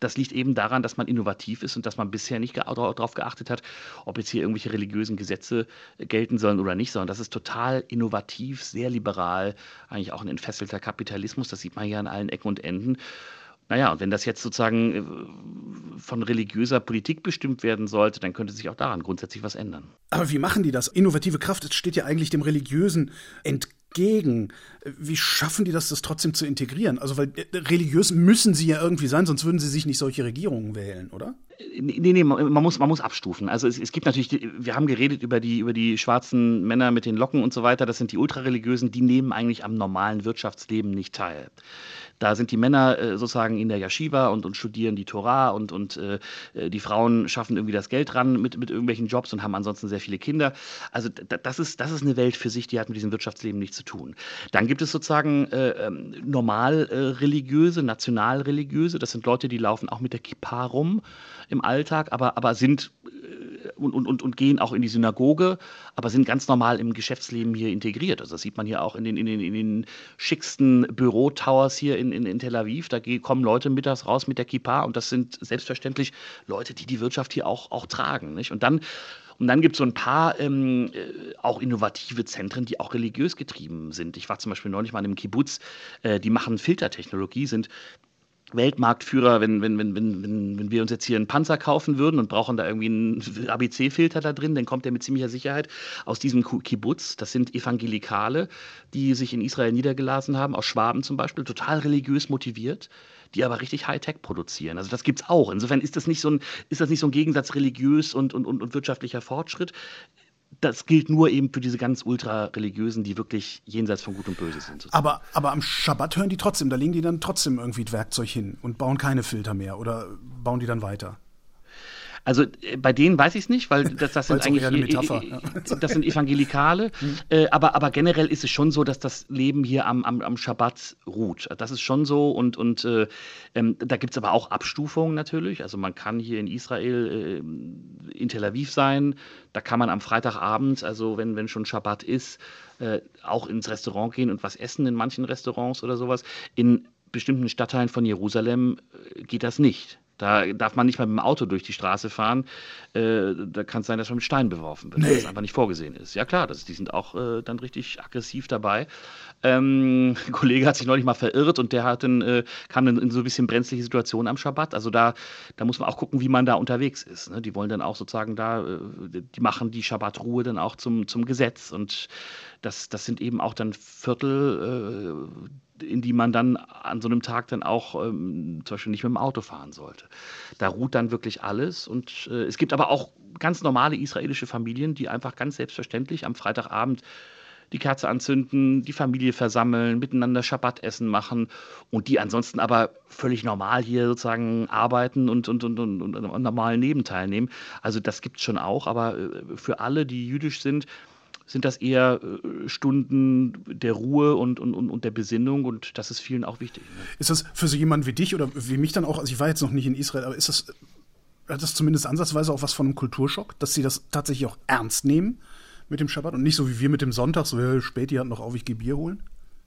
Speaker 3: das liegt eben daran, dass man innovativ ist und dass man bisher nicht darauf geachtet hat, ob jetzt hier irgendwelche religiösen Gesetze gelten sollen oder nicht, sondern das ist total innovativ, sehr liberal, eigentlich auch ein entfesselter Kapitalismus, das sieht man ja an allen Ecken und Enden. Naja, und wenn das jetzt sozusagen äh, von religiöser Politik bestimmt werden sollte, dann könnte sich auch daran grundsätzlich was ändern.
Speaker 2: Aber wie machen die das? Innovative Kraft steht ja eigentlich dem Religiösen entgegen entgegen. Wie schaffen die das, das trotzdem zu integrieren? Also, weil äh, religiös müssen sie ja irgendwie sein, sonst würden sie sich nicht solche Regierungen wählen, oder?
Speaker 3: Nee, nee, man muss, man muss abstufen. Also es, es gibt natürlich, wir haben geredet über die, über die schwarzen Männer mit den Locken und so weiter, das sind die Ultrareligiösen, die nehmen eigentlich am normalen Wirtschaftsleben nicht teil. Da sind die Männer äh, sozusagen in der Yeshiva und, und studieren die Torah und, und äh, die Frauen schaffen irgendwie das Geld ran mit, mit irgendwelchen Jobs und haben ansonsten sehr viele Kinder. Also das ist, das ist eine Welt für sich, die hat mit diesem Wirtschaftsleben nichts zu tun. Dann gibt es sozusagen äh, ähm, normal äh, religiöse, nationalreligiöse. Das sind Leute, die laufen auch mit der Kippa rum im Alltag, aber, aber sind und, und, und gehen auch in die Synagoge, aber sind ganz normal im Geschäftsleben hier integriert. Also das sieht man hier auch in den, in den, in den schicksten Bürotowers hier in, in, in Tel Aviv. Da kommen Leute mittags raus mit der Kippa und das sind selbstverständlich Leute, die die Wirtschaft hier auch, auch tragen. Nicht? Und dann und dann gibt es so ein paar ähm, äh, auch innovative Zentren, die auch religiös getrieben sind. Ich war zum Beispiel neulich mal in einem Kibbutz, äh, die machen Filtertechnologie, sind Weltmarktführer, wenn, wenn, wenn, wenn, wenn wir uns jetzt hier einen Panzer kaufen würden und brauchen da irgendwie einen ABC-Filter da drin, dann kommt der mit ziemlicher Sicherheit aus diesem Kibbutz. Das sind Evangelikale, die sich in Israel niedergelassen haben, aus Schwaben zum Beispiel, total religiös motiviert die aber richtig Hightech produzieren. Also das gibt es auch. Insofern ist das nicht so ein, ist das nicht so ein Gegensatz religiös und, und, und, und wirtschaftlicher Fortschritt das gilt nur eben für diese ganz ultra-religiösen, die wirklich jenseits von Gut und Böse sind.
Speaker 2: Aber, aber am Schabbat hören die trotzdem, da legen die dann trotzdem irgendwie Werkzeug hin und bauen keine Filter mehr oder bauen die dann weiter?
Speaker 3: Also äh, bei denen weiß ich es nicht, weil das, das *laughs* sind eigentlich
Speaker 2: Metapher,
Speaker 3: ja. das sind Evangelikale, *laughs* mhm. äh, aber, aber generell ist es schon so, dass das Leben hier am, am, am Schabbat ruht. Das ist schon so und, und äh, ähm, da gibt es aber auch Abstufungen natürlich. Also man kann hier in Israel äh, in Tel Aviv sein, da kann man am Freitagabend, also wenn, wenn schon Schabbat ist, äh, auch ins Restaurant gehen und was essen in manchen Restaurants oder sowas. In bestimmten Stadtteilen von Jerusalem äh, geht das nicht. Da darf man nicht mal mit dem Auto durch die Straße fahren. Äh, da kann es sein, dass man mit Steinen beworfen wird, nee. weil das einfach nicht vorgesehen ist. Ja klar, das, die sind auch äh, dann richtig aggressiv dabei. Ähm, ein Kollege hat sich neulich mal verirrt und der hat dann, äh, kam dann in so ein bisschen brenzliche Situationen am Schabbat. Also da, da muss man auch gucken, wie man da unterwegs ist. Ne? Die wollen dann auch sozusagen da, äh, die machen die Schabbatruhe dann auch zum, zum Gesetz. Und das, das sind eben auch dann Viertel, in die man dann an so einem Tag dann auch ähm, zum Beispiel nicht mit dem Auto fahren sollte. Da ruht dann wirklich alles. Und äh, es gibt aber auch ganz normale israelische Familien, die einfach ganz selbstverständlich am Freitagabend die Kerze anzünden, die Familie versammeln, miteinander Schabbatessen machen und die ansonsten aber völlig normal hier sozusagen arbeiten und, und, und, und, und normalen Leben teilnehmen. Also das gibt es schon auch, aber äh, für alle, die jüdisch sind, sind das eher äh, Stunden der Ruhe und, und, und der Besinnung und das ist vielen auch wichtig. Ne?
Speaker 2: Ist das für so jemanden wie dich oder wie mich dann auch, also ich war jetzt noch nicht in Israel, aber ist das, hat das zumindest ansatzweise auch was von einem Kulturschock, dass sie das tatsächlich auch ernst nehmen mit dem Schabbat und nicht so wie wir mit dem Sonntag, so spät, die hat noch auf, ich gehe Bier holen?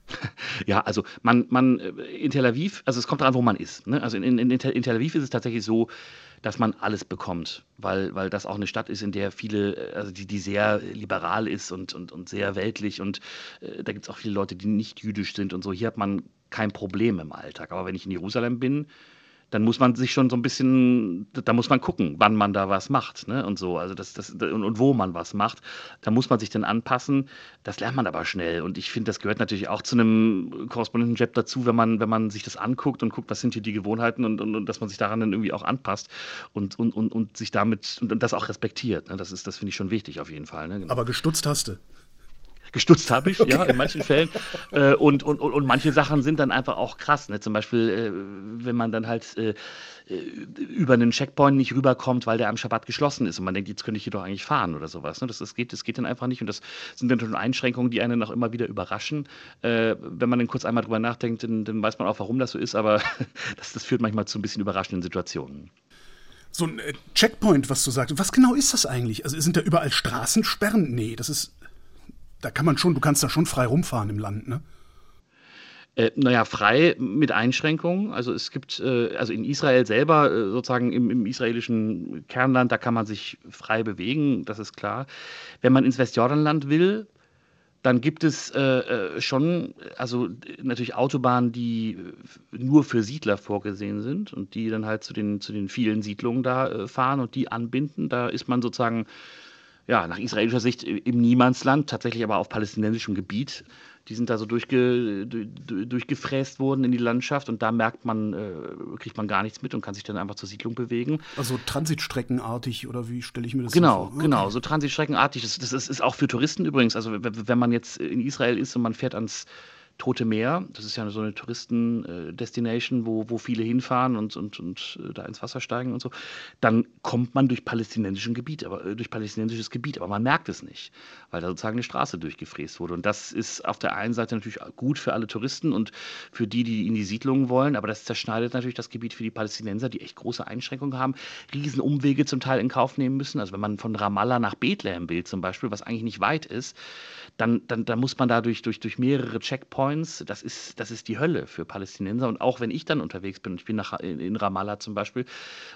Speaker 2: *laughs*
Speaker 3: Ja, also man, man äh, in Tel Aviv, also es kommt daran, wo man ist. Ne? Also in, in, in, Tel Aviv ist es tatsächlich so, dass man alles bekommt, weil, weil das auch eine Stadt ist, in der viele, also die, die sehr liberal ist und, und, und sehr weltlich und äh, da gibt es auch viele Leute, die nicht jüdisch sind und so. Hier hat man kein Problem im Alltag. Aber wenn ich in Jerusalem bin, dann muss man sich schon so ein bisschen, da muss man gucken, wann man da was macht, ne? Und so, also das, das und, und wo man was macht. Da muss man sich dann anpassen. Das lernt man aber schnell. Und ich finde, das gehört natürlich auch zu einem Korrespondentenjob dazu, wenn man, wenn man sich das anguckt und guckt, was sind hier die Gewohnheiten und, und, und dass man sich daran dann irgendwie auch anpasst und, und, und, und sich damit und das auch respektiert. Ne? Das das finde ich schon wichtig auf jeden Fall. Ne?
Speaker 2: Genau. Aber gestutzt hast du.
Speaker 3: Gestutzt habe ich, okay. ja, in manchen Fällen. Äh, und, und, und, und manche Sachen sind dann einfach auch krass. Ne? Zum Beispiel, äh, wenn man dann halt äh, äh, über einen Checkpoint nicht rüberkommt, weil der am Schabbat geschlossen ist und man denkt, jetzt könnte ich hier doch eigentlich fahren oder sowas. Ne? Das, das, geht, das geht dann einfach nicht und das sind dann schon Einschränkungen, die einen auch immer wieder überraschen. Äh, wenn man dann kurz einmal drüber nachdenkt, dann, dann, weiß man auch, warum das so ist, aber *laughs* das, das führt manchmal zu ein bisschen überraschenden Situationen
Speaker 2: so ein äh, Checkpoint, was du sagst. Was genau ist das eigentlich? Also sind da überall Straßensperren? Nee, das ist da kann man schon, du kannst da schon frei rumfahren im Land, ne?
Speaker 3: Äh, naja, frei mit Einschränkungen. Also es gibt, äh, also in Israel selber, äh, sozusagen im, im, israelischen Kernland, da kann man sich frei bewegen, das ist klar. Wenn man ins Westjordanland will, dann gibt es äh, äh schon, also natürlich Autobahnen, die nur für Siedler vorgesehen sind und die dann halt zu den, zu den vielen Siedlungen da äh, fahren und die anbinden. Da ist man sozusagen ja, nach israelischer Sicht im Niemandsland, tatsächlich aber auf palästinensischem Gebiet. Die sind da so durchge, durchgefräst worden in die Landschaft und da merkt man, äh, kriegt man gar nichts mit und kann sich dann einfach zur Siedlung bewegen.
Speaker 2: Also Transitstreckenartig oder wie stelle ich mir das
Speaker 3: genau, vor? Genau, genau, so Transitstreckenartig. Das, das ist, ist, auch für Touristen übrigens. Also wenn man jetzt in Israel ist und man fährt ans Tote Meer, das ist ja so eine Touristen-Destination, wo, wo viele hinfahren und, und, und äh, da ins Wasser steigen und so, dann kommt man durch palästinensischen Gebiet, aber äh, durch palästinensisches Gebiet, aber man merkt es nicht, weil da sozusagen eine Straße durchgefräst wurde. Und das ist auf der einen Seite natürlich gut für alle Touristen und für die, die in die Siedlungen wollen, aber das zerschneidet natürlich das Gebiet für die Palästinenser, die echt große Einschränkungen haben, Riesenumwege zum Teil in Kauf nehmen müssen. Also wenn man von Ramallah nach Bethlehem will zum Beispiel, was eigentlich nicht weit ist, dann, dann, dann muss man da durch, durch, mehrere Checkpoints, das ist, das ist die Hölle für Palästinenser. Und auch wenn ich dann unterwegs bin, ich bin nach, in, in Ramallah zum Beispiel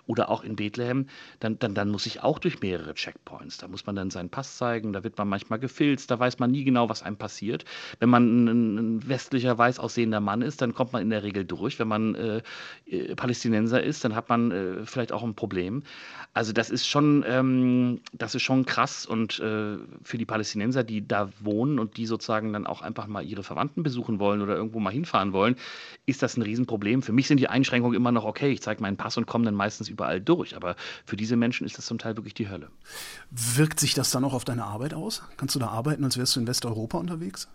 Speaker 3: oder auch in Bethlehem, dann, dann, dann muss ich auch durch mehrere Checkpoints. Da muss man dann seinen Pass zeigen, da wird man manchmal gefilzt, da weiß man nie genau, was einem passiert. Wenn man ein, ein westlicher, weiß aussehender Mann ist, dann kommt man in der Regel durch. Wenn man äh, äh Palästinenser ist, dann hat man äh, vielleicht auch ein Problem. Also das ist schon, ähm, das ist schon krass und äh, für die Palästinenser, die da wohnen und die sozusagen dann auch einfach mal ihre Verwandten besuchen wollen oder irgendwo mal hinfahren wollen, ist das ein Riesenproblem. Für mich sind die Einschränkungen immer noch okay. Ich zeige meinen Pass und komme dann meistens überall durch. Aber für diese Menschen ist das zum Teil wirklich die Hölle.
Speaker 2: Wirkt sich das dann auch auf deine Arbeit aus? Kannst du da arbeiten, als wärst du in Westeuropa unterwegs?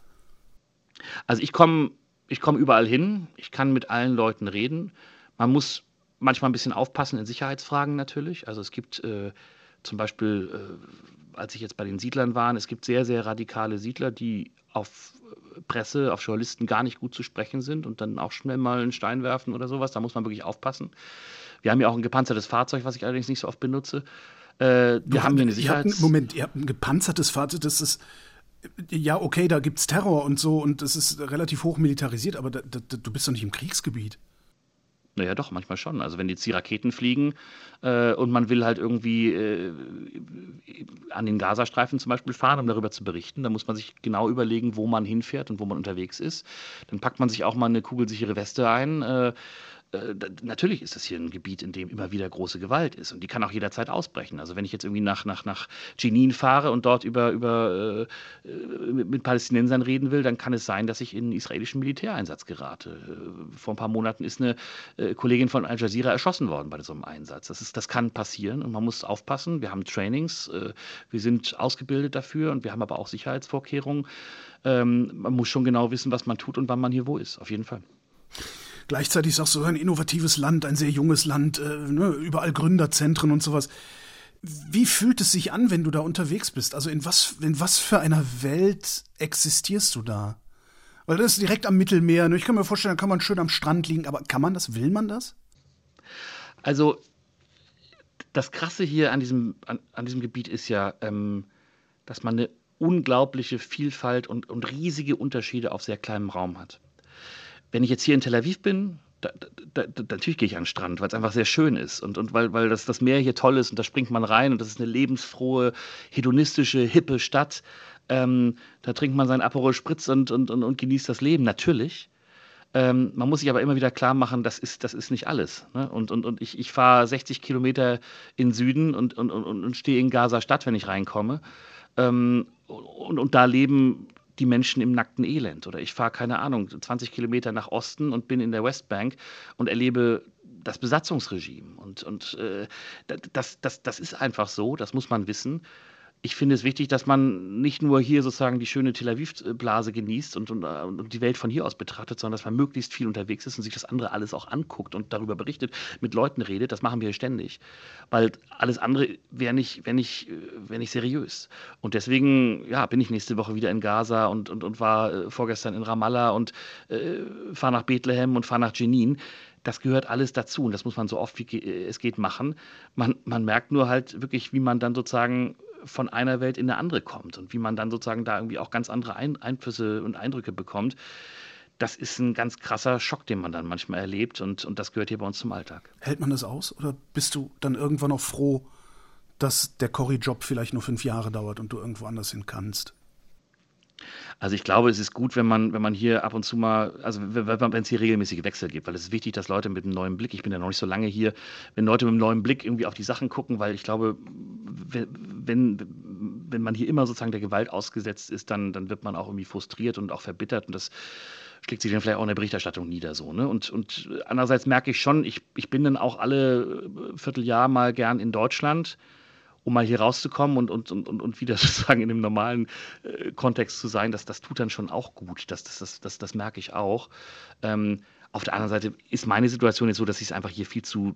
Speaker 3: Also ich komme ich komm überall hin. Ich kann mit allen Leuten reden. Man muss manchmal ein bisschen aufpassen in Sicherheitsfragen natürlich. Also es gibt äh, zum Beispiel, äh, als ich jetzt bei den Siedlern war, es gibt sehr, sehr radikale Siedler, die auf Presse, auf Journalisten gar nicht gut zu sprechen sind und dann auch schnell mal einen Stein werfen oder sowas. Da muss man wirklich aufpassen. Wir haben ja auch ein gepanzertes Fahrzeug, was ich allerdings nicht so oft benutze. Äh, wir haben hier eine Sicherheits...
Speaker 2: Moment, ihr habt ein gepanzertes Fahrzeug, das ist ja, okay, da gibt es Terror und so und das ist relativ hoch militarisiert, aber da, da, du bist doch nicht im Kriegsgebiet.
Speaker 3: Naja, doch, manchmal schon. Also wenn jetzt die Raketen fliegen äh, und man will halt irgendwie äh, an den Gazastreifen zum Beispiel fahren, um darüber zu berichten, dann muss man sich genau überlegen, wo man hinfährt und wo man unterwegs ist. Dann packt man sich auch mal eine kugelsichere Weste ein. Äh, äh, natürlich ist das hier ein Gebiet, in dem immer wieder große Gewalt ist und die kann auch jederzeit ausbrechen. Also wenn ich jetzt irgendwie nach, nach, nach Jenin fahre und dort über, über äh, mit, Palästinensern reden will, dann kann es sein, dass ich in einen israelischen Militäreinsatz gerate. Äh, vor ein paar Monaten ist eine äh, Kollegin von Al Jazeera erschossen worden bei so einem Einsatz. Das, ist, das kann passieren und man muss aufpassen. Wir haben Trainings, wir sind ausgebildet dafür und wir haben aber auch Sicherheitsvorkehrungen. Ähm, man muss schon genau wissen, was man tut und wann man hier wo ist, auf jeden Fall.
Speaker 2: Gleichzeitig sagst du, ein innovatives Land, ein sehr junges Land, äh, ne, überall Gründerzentren und sowas. Wie fühlt es sich an, wenn du da unterwegs bist? Also in was, in was für einer Welt existierst du da? Weil das ist direkt am Mittelmeer. Ne? Ich kann mir vorstellen, da kann man schön am Strand liegen, aber kann man das? Will man das?
Speaker 3: Also das Krasse hier an diesem, an, an diesem Gebiet ist ja, ähm, dass man eine unglaubliche Vielfalt und, und riesige Unterschiede auf sehr kleinem Raum hat. Wenn ich jetzt hier in Tel Aviv bin, da, da, da, natürlich gehe ich an den Strand, weil es einfach sehr schön ist und, und weil, weil das, das Meer hier toll ist und da springt man rein und das ist eine lebensfrohe, hedonistische, hippe Stadt. Ähm, da trinkt man seinen Aperol Spritz und, und, und, und genießt das Leben, natürlich. Ähm, man muss sich aber immer wieder klar machen, das ist, das ist nicht alles. Ne? Und, und, und ich, ich fahre 60 Kilometer in Süden und, und, und, und stehe in Gaza Stadt, wenn ich reinkomme. Ähm, und, und da leben die Menschen im nackten Elend. Oder ich fahre, keine Ahnung, 20 Kilometer nach Osten und bin in der Westbank und erlebe das Besatzungsregime. Und, und äh, das, das, das ist einfach so, das muss man wissen ich finde es wichtig, dass man nicht nur hier sozusagen die schöne Tel Aviv-Blase genießt und, und, und, die Welt von hier aus betrachtet, sondern dass man möglichst viel unterwegs ist und sich das andere alles auch anguckt und darüber berichtet, mit Leuten redet. Das machen wir ständig. Weil alles andere wäre nicht, wär nicht, wär nicht seriös. Und deswegen ja, bin ich nächste Woche wieder in Gaza und, und, und war äh, vorgestern in Ramallah und äh, fahre nach Bethlehem und fahre nach Jenin das gehört alles dazu und das muss man so oft wie es geht machen. Man, man merkt nur halt wirklich, wie man dann sozusagen von einer Welt in eine andere kommt und wie man dann sozusagen da irgendwie auch ganz andere Ein Einflüsse und Eindrücke bekommt. Das ist ein ganz krasser Schock, den man dann manchmal erlebt und, und das gehört hier bei uns zum Alltag.
Speaker 2: Hält man das aus oder bist du dann irgendwann auch froh, dass der Corrie-Job vielleicht nur fünf Jahre dauert und du irgendwo anders hin kannst?
Speaker 3: Also ich glaube, es ist gut, wenn man, wenn man hier ab und zu mal, also wenn es hier regelmäßige Wechsel gibt, weil es ist wichtig, dass Leute mit einem neuen Blick, ich bin ja noch nicht so lange hier, wenn Leute mit einem neuen Blick irgendwie auf die Sachen gucken, weil ich glaube, wenn, wenn man hier immer sozusagen der Gewalt ausgesetzt ist, dann, dann wird man auch irgendwie frustriert und auch verbittert und das schlägt sich dann vielleicht auch in der Berichterstattung nieder so. Ne? Und, und andererseits merke ich schon, ich, ich bin dann auch alle Vierteljahr mal gern in Deutschland um mal hier rauszukommen und, und, und, und wieder *laughs* sozusagen in dem normalen äh, Kontext zu sein, das, das tut dann schon auch gut. Das, das, das, das, das merke ich auch. Ähm, auf der anderen Seite ist meine Situation jetzt so, dass ich es einfach hier viel zu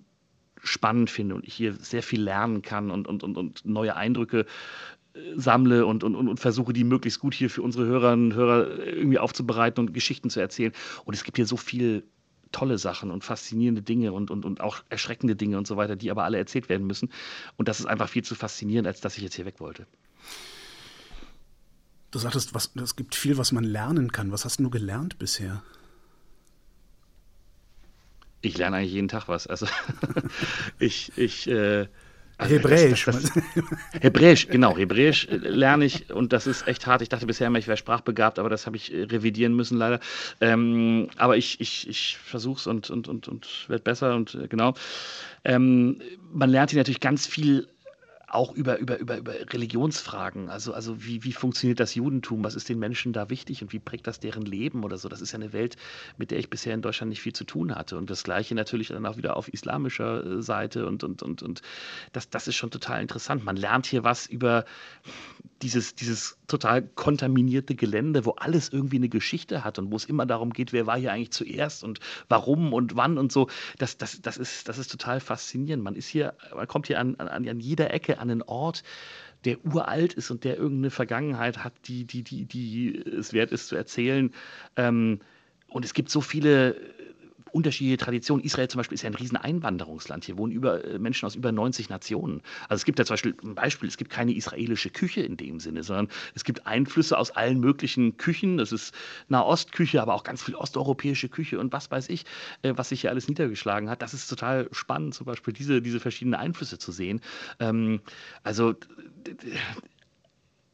Speaker 3: spannend finde und ich hier sehr viel lernen kann und, und, und, und neue Eindrücke äh, sammle und, und, und versuche, die möglichst gut hier für unsere Hörerinnen und Hörer irgendwie aufzubereiten und Geschichten zu erzählen. Und es gibt hier so viel tolle Sachen und faszinierende Dinge und, und, und auch erschreckende Dinge und so weiter, die aber alle erzählt werden müssen. Und das ist einfach viel zu faszinierend, als dass ich jetzt hier weg wollte.
Speaker 2: Du sagtest, was, es gibt viel, was man lernen kann. Was hast du gelernt bisher?
Speaker 3: Ich lerne eigentlich jeden Tag was. Also *laughs* ich, ich äh,
Speaker 2: also Hebräisch. Das, das,
Speaker 3: das, Hebräisch, genau. Hebräisch äh, lerne ich und das ist echt hart. Ich dachte bisher immer, ich wäre sprachbegabt, aber das habe ich äh, revidieren müssen leider. Ähm, aber ich, ich, ich versuche es und, und, und, und werde besser und äh, genau. Ähm, man lernt hier natürlich ganz viel auch über, über, über, Religionsfragen. Also, also wie, wie funktioniert das Judentum? Was ist den Menschen da wichtig und wie prägt das deren Leben oder so? Das ist ja eine Welt, mit der ich bisher in Deutschland nicht viel zu tun hatte. Und das Gleiche natürlich dann auch wieder auf islamischer äh, Seite. Und, und, und, und das, das ist schon total interessant. Man lernt hier was über dieses, dieses total kontaminierte Gelände, wo alles irgendwie eine Geschichte hat und wo es immer darum geht, wer war hier eigentlich zuerst und warum und wann und so. Das, das, das, ist, das ist total faszinierend. Man ist hier, man kommt hier an, an, an jeder Ecke an einen Ort, der uralt ist und der irgendeine Vergangenheit hat, die, die, die, die es wert ist zu erzählen. Ähm, und es gibt so viele unterschiedliche Traditionen. Israel zum Beispiel ist ja ein riesen Einwanderungsland. Hier wohnen über, äh, Menschen aus über 90 Nationen. Also es gibt ja zum Beispiel ein Beispiel, es gibt keine israelische Küche in dem Sinne, sondern es gibt Einflüsse aus allen möglichen Küchen. Das ist Nahostküche, aber auch ganz viel osteuropäische Küche und was weiß ich, äh, was sich hier alles niedergeschlagen hat. Das ist total spannend, zum Beispiel diese, diese verschiedenen Einflüsse zu sehen. Ähm, also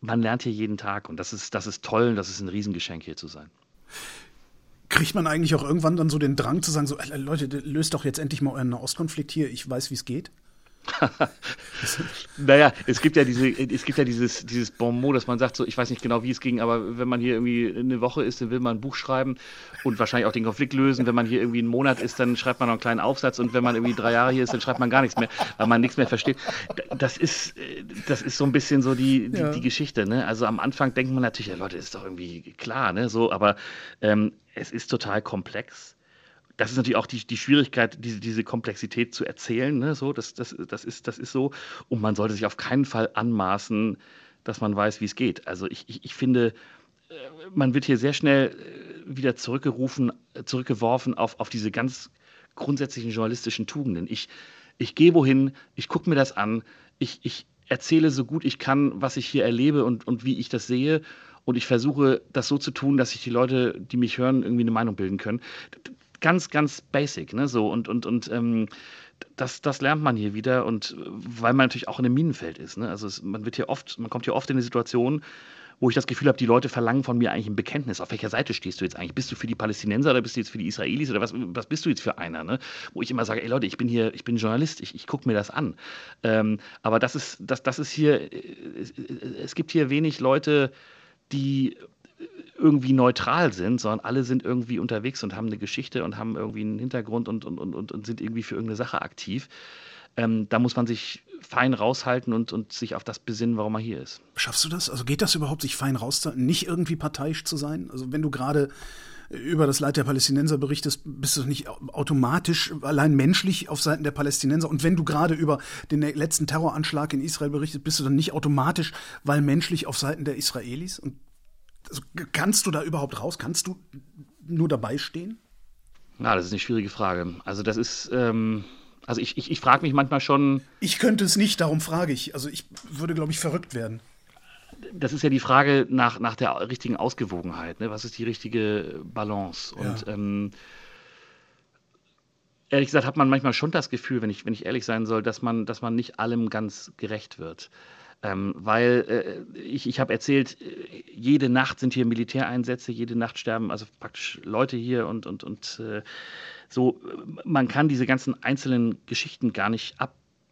Speaker 3: man lernt hier jeden Tag und das ist, das ist toll und das ist ein Riesengeschenk hier zu sein
Speaker 2: kriegt man eigentlich auch irgendwann dann so den Drang zu sagen, so Leute, löst doch jetzt endlich mal euren Nahostkonflikt hier, ich weiß, wie es geht? *laughs*
Speaker 3: naja, es gibt ja diese, es gibt ja dieses, dieses Bon mot, dass man sagt, so, ich weiß nicht genau, wie es ging, aber wenn man hier irgendwie eine Woche ist, dann will man ein Buch schreiben und wahrscheinlich auch den Konflikt lösen. Wenn man hier irgendwie einen Monat ist, dann schreibt man noch einen kleinen Aufsatz und wenn man irgendwie drei Jahre hier ist, dann schreibt man gar nichts mehr, weil man nichts mehr versteht. Das ist, das ist so ein bisschen so die, die, ja. die Geschichte, ne? Also am Anfang denkt man natürlich, ja Leute, ist doch irgendwie klar, ne? So, aber ähm, es ist total komplex das ist natürlich auch die, die Schwierigkeit, diese, diese Komplexität zu erzählen. Ne? So, das, das, das, ist, das ist so. Und man sollte sich auf keinen Fall anmaßen, dass man weiß, wie es geht. Also ich, ich, ich finde, äh, man wird hier sehr schnell äh, wieder zurückgerufen, zurückgeworfen auf, auf diese ganz grundsätzlichen journalistischen Tugenden. Ich, ich gehe wohin, ich gucke mir das an, ich, ich erzähle so gut ich kann, was ich hier erlebe und, und wie ich das sehe. Und ich versuche, das so zu tun, dass sich die Leute, die mich hören, irgendwie eine Meinung bilden können ganz, ganz basic, ne? So und, und, und ähm, das, das lernt man hier wieder und weil man natürlich auch in einem Minenfeld ist. Ne? Also es, man wird hier oft, man kommt hier oft in eine Situation, wo ich das Gefühl habe, die Leute verlangen von mir eigentlich ein Bekenntnis. Auf welcher Seite stehst du jetzt eigentlich? Bist du für die Palästinenser oder bist du jetzt für die Israelis oder was, was bist du jetzt für einer? Ne? Wo ich immer sage, ey Leute, ich bin hier, ich bin Journalist, ich, ich gucke mir das an. Ähm, aber das ist, das, das ist hier, es, es gibt hier wenig Leute, die irgendwie neutral sind, sondern alle sind irgendwie unterwegs und haben eine Geschichte und haben irgendwie einen Hintergrund und, und, und, und sind irgendwie für irgendeine Sache aktiv. Ähm, da muss man sich fein raushalten und, und sich auf das besinnen, warum man hier ist.
Speaker 2: Schaffst du das? Also geht das überhaupt, sich fein rauszuhalten, nicht irgendwie parteiisch zu sein? Also wenn du gerade über das Leid der Palästinenser berichtest, bist du nicht automatisch allein menschlich auf Seiten der Palästinenser. Und wenn du gerade über den letzten Terroranschlag in Israel berichtest, bist du dann nicht automatisch, weil menschlich auf Seiten der Israelis? Und also, kannst du da überhaupt raus? Kannst du nur dabei stehen?
Speaker 3: Na, das ist eine schwierige Frage. Also das ist, ähm, also ich, ich, ich frage mich manchmal schon.
Speaker 2: Ich könnte es nicht, darum frage ich. Also ich würde, glaube ich, verrückt werden.
Speaker 3: Das ist ja die Frage nach, nach der richtigen Ausgewogenheit. Ne? Was ist die richtige Balance? Und ja. ähm, ehrlich gesagt hat man manchmal schon das Gefühl, wenn ich, wenn ich ehrlich sein soll, dass man, dass man nicht allem ganz gerecht wird. Ähm, weil äh, ich, ich habe erzählt, äh, jede Nacht sind hier Militäreinsätze, jede Nacht sterben also praktisch Leute hier und, und, und äh, so, man kann diese ganzen einzelnen Geschichten gar nicht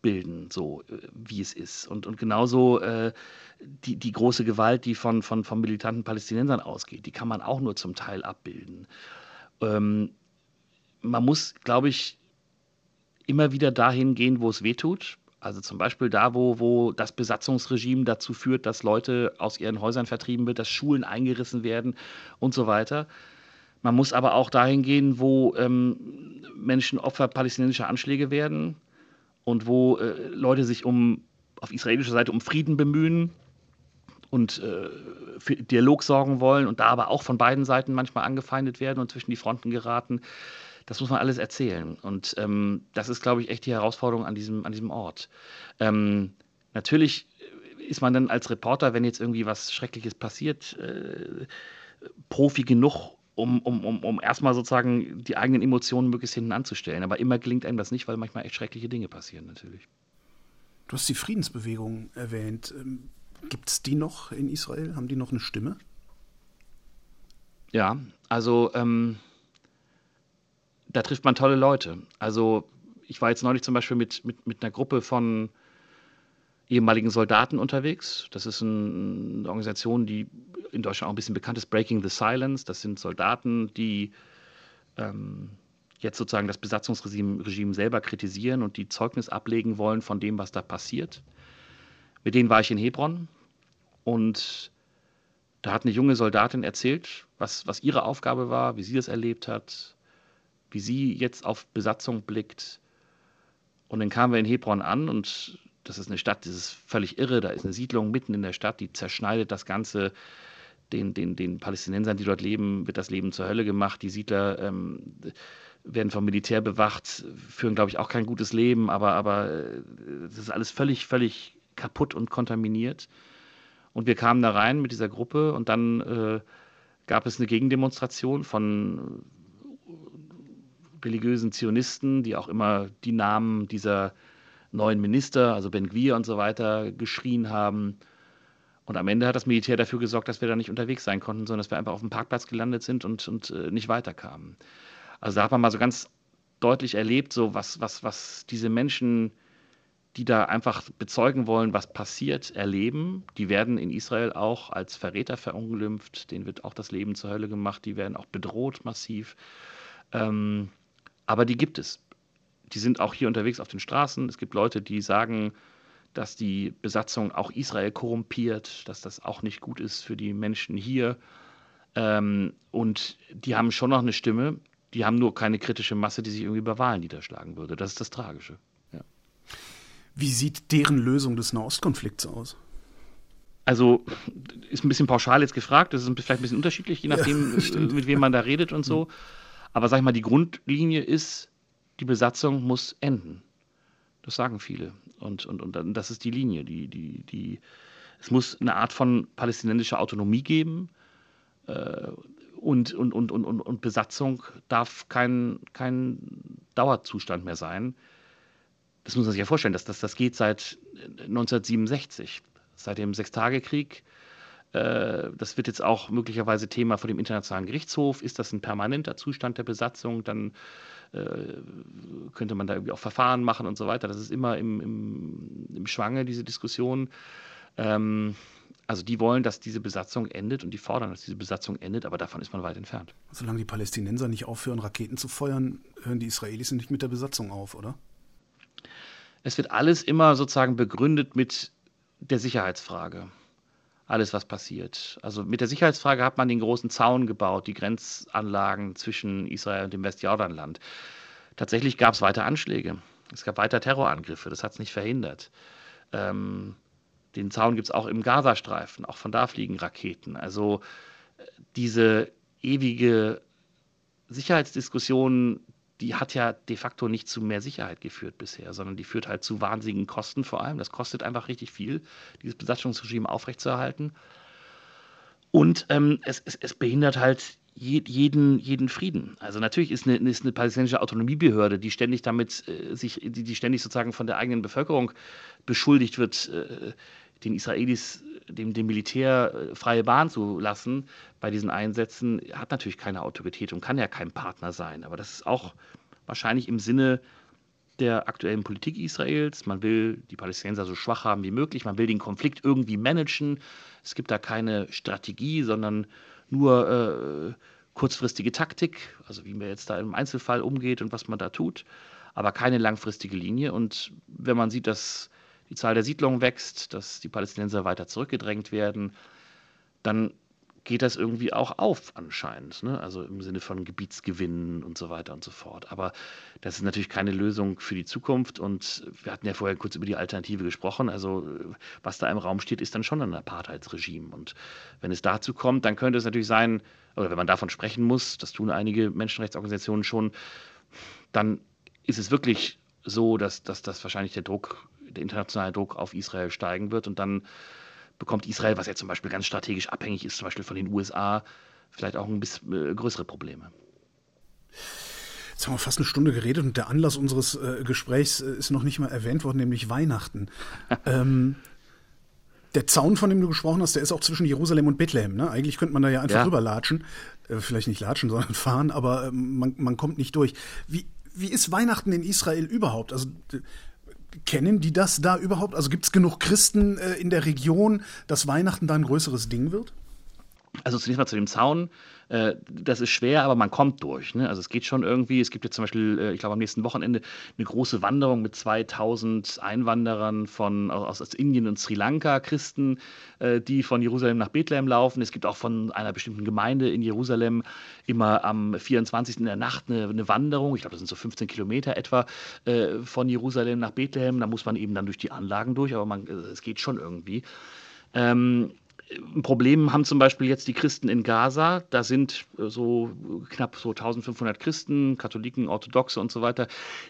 Speaker 3: abbilden, so äh, wie es ist. Und, und genauso äh, die, die große Gewalt, die von, von, von militanten Palästinensern ausgeht, die kann man auch nur zum Teil abbilden. Ähm, man muss, glaube ich, immer wieder dahin gehen, wo es weh tut Also zum Beispiel da, wo, wo das Besatzungsregime dazu führt, dass Leute aus ihren Häusern vertrieben wird, dass Schulen eingerissen werden und so weiter. Man muss aber auch dahin gehen, wo ähm, Menschen Opfer palästinensischer Anschläge werden und wo äh, Leute sich um auf israelischer Seite um Frieden bemühen und äh, für Dialog sorgen wollen und da aber auch von beiden Seiten manchmal angefeindet werden und zwischen die Fronten geraten. Das muss man alles erzählen. Und ähm, das ist, glaube ich, echt die Herausforderung an diesem, an diesem Ort. Ähm, natürlich ist man dann als Reporter, wenn jetzt irgendwie was Schreckliches passiert, äh, Profi genug, um, um, um, um erstmal sozusagen die eigenen Emotionen möglichst hinten anzustellen. Aber immer gelingt einem das nicht, weil manchmal echt schreckliche Dinge passieren, natürlich.
Speaker 2: Du hast die Friedensbewegung erwähnt. Ähm, Gibt es die noch in Israel? Haben die noch eine Stimme?
Speaker 3: Ja, also ähm, da trifft man tolle Leute. Also ich war jetzt neulich zum Beispiel mit, mit, mit einer Gruppe von ehemaligen Soldaten unterwegs. Das ist ein, eine Organisation, die in Deutschland auch ein bisschen bekannt ist, Breaking the Silence. Das sind Soldaten, die ähm, jetzt sozusagen das Besatzungsregime Regime selber kritisieren und die Zeugnis ablegen wollen von dem, was da passiert. Mit denen war ich in Hebron und da hat eine junge Soldatin erzählt, was, was ihre Aufgabe war, wie sie das erlebt hat, wie sie jetzt auf Besatzung blickt. Und dann kamen wir in Hebron an und das ist eine Stadt, das ist völlig irre. Da ist eine Siedlung mitten in der Stadt, die zerschneidet das Ganze. Den, den, den Palästinensern, die dort leben, wird das Leben zur Hölle gemacht. Die Siedler ähm, werden vom Militär bewacht, führen, glaube ich, auch kein gutes Leben, aber, aber äh, das ist alles völlig, völlig kaputt und kontaminiert. Und wir kamen da rein mit dieser Gruppe und dann äh, gab es eine Gegendemonstration von religiösen Zionisten, die auch immer die Namen dieser neuen Minister, also Ben Gvir und so weiter, geschrien haben. Und am Ende hat das Militär dafür gesorgt, dass wir da nicht unterwegs sein konnten, sondern dass wir einfach auf dem Parkplatz gelandet sind und, und äh, nicht weiterkamen. Also da hat man mal so ganz deutlich erlebt, so was, was, was diese Menschen, die da einfach bezeugen wollen, was passiert, erleben. Die werden in Israel auch als Verräter verunglimpft, denen wird auch das Leben zur Hölle gemacht, die werden auch bedroht massiv. Ähm, aber die gibt es. Die sind auch hier unterwegs auf den Straßen. Es gibt Leute, die sagen, dass die Besatzung auch Israel korrumpiert, dass das auch nicht gut ist für die Menschen hier. Ähm, und die haben schon noch eine Stimme, die haben nur keine kritische Masse, die sich irgendwie über Wahlen niederschlagen würde. Das ist das Tragische. Ja.
Speaker 2: Wie sieht deren Lösung des Nahostkonflikts aus?
Speaker 3: Also ist ein bisschen pauschal jetzt gefragt, das ist vielleicht ein bisschen unterschiedlich, je nachdem, *laughs* ja, mit wem man da redet und so. Aber sag ich mal, die Grundlinie ist, die Besatzung muss enden. Das sagen viele. Und, und, und das ist die Linie. Die, die, die, es muss eine Art von palästinensischer Autonomie geben. Äh, und, und, und, und, und Besatzung darf kein, kein Dauerzustand mehr sein. Das muss man sich ja vorstellen, dass das, das geht seit 1967, seit dem Sechstagekrieg äh, das wird jetzt auch möglicherweise Thema vor dem Internationalen Gerichtshof. Ist das ein permanenter Zustand der Besatzung? Dann könnte man da irgendwie auch Verfahren machen und so weiter. Das ist immer im, im, im Schwange, diese Diskussion. Ähm, also die wollen, dass diese Besatzung endet und die fordern, dass diese Besatzung endet, aber davon ist man weit entfernt.
Speaker 2: Solange die Palästinenser nicht aufhören, Raketen zu feuern, hören die Israelis nicht mit der Besatzung auf, oder?
Speaker 3: Es wird alles immer sozusagen begründet mit der Sicherheitsfrage alles, was passiert. Also mit der Sicherheitsfrage hat man den großen Zaun gebaut, die Grenzanlagen zwischen Israel und dem Westjordanland. Tatsächlich gab es weiter Anschläge. Es gab weiter Terrorangriffe. Das hat es nicht verhindert. Ähm, den Zaun gibt es auch im Gazastreifen. Auch von da fliegen Raketen. Also äh, diese ewige Sicherheitsdiskussion, die hat ja de facto nicht zu mehr Sicherheit geführt bisher, sondern die führt halt zu wahnsinnigen Kosten vor allem. Das kostet einfach richtig viel, dieses Besatzungsregime aufrechtzuerhalten. Und ähm, es, es, es, behindert halt jeden, jeden Frieden. Also natürlich ist eine, ist eine palästinensische Autonomiebehörde, die ständig damit äh, sich, die, die, ständig sozusagen von der eigenen Bevölkerung beschuldigt wird, äh, den Israelis, dem, dem Militär äh, freie Bahn zu lassen bei diesen Einsätzen, hat natürlich keine Autorität und kann ja kein Partner sein. Aber das ist auch wahrscheinlich im Sinne der aktuellen Politik Israels. Man will die Palästinenser so schwach haben wie möglich. Man will den Konflikt irgendwie managen. Es gibt da keine Strategie, sondern nur äh, kurzfristige Taktik, also wie man jetzt da im Einzelfall umgeht und was man da tut. aber keine langfristige Linie. Und wenn man sieht, dass die Zahl der Siedlungen wächst, dass die Palästinenser weiter zurückgedrängt werden, dann geht das irgendwie auch auf anscheinend. Ne? Also im Sinne von Gebietsgewinnen und so weiter und so fort. Aber das ist natürlich keine Lösung für die Zukunft. Und wir hatten ja vorher kurz über die Alternative gesprochen. Also was da im Raum steht, ist dann schon ein Apartheidsregime. Und wenn es dazu kommt, dann könnte es natürlich sein, oder wenn man davon sprechen muss, das tun einige Menschenrechtsorganisationen schon, dann ist es wirklich so, dass, dass wahrscheinlich der Druck, der internationale Druck auf Israel steigen wird und dann bekommt Israel, was ja zum Beispiel ganz strategisch abhängig ist, zum Beispiel von den USA, vielleicht auch ein bisschen äh, größere Probleme.
Speaker 2: Jetzt haben wir fast eine Stunde geredet und der Anlass unseres äh, Gesprächs äh, ist noch nicht mal erwähnt worden, nämlich Weihnachten. *laughs* ähm, der Zaun, von dem du gesprochen hast, der ist auch zwischen Jerusalem und Bethlehem. Ne? Eigentlich könnte man da ja einfach ja. rüberlatschen. Äh, vielleicht nicht latschen, *laughs* sondern fahren, aber äh, man, man kommt nicht durch. Wie, wie ist Weihnachten in Israel überhaupt? Also kennen die das da überhaupt? Also gibt es genug Christen äh, in der Region, dass Weihnachten da ein größeres Ding wird?
Speaker 3: Also zunächst mal zu dem Zaun. Äh, das ist schwer, aber man kommt durch. Ne? Also es geht schon irgendwie. Es gibt jetzt zum Beispiel, äh, ich glaube am nächsten Wochenende, eine große Wanderung mit 2000 Einwanderern von, aus, aus Indien und Sri Lanka, Christen, äh, die von Jerusalem nach Bethlehem laufen. Es gibt auch von einer bestimmten Gemeinde in Jerusalem immer am 24. in der Nacht eine, eine Wanderung. Ich glaube, das sind so 15 Kilometer etwa von Jerusalem nach Bethlehem. Da muss man eben dann durch die Anlagen durch, aber man, es geht schon irgendwie. Ähm, ein Problem haben zum Beispiel jetzt die Christen in Gaza. Da sind äh, so knapp so 1500 Christen, Katholiken, Orthodoxe und so weiter.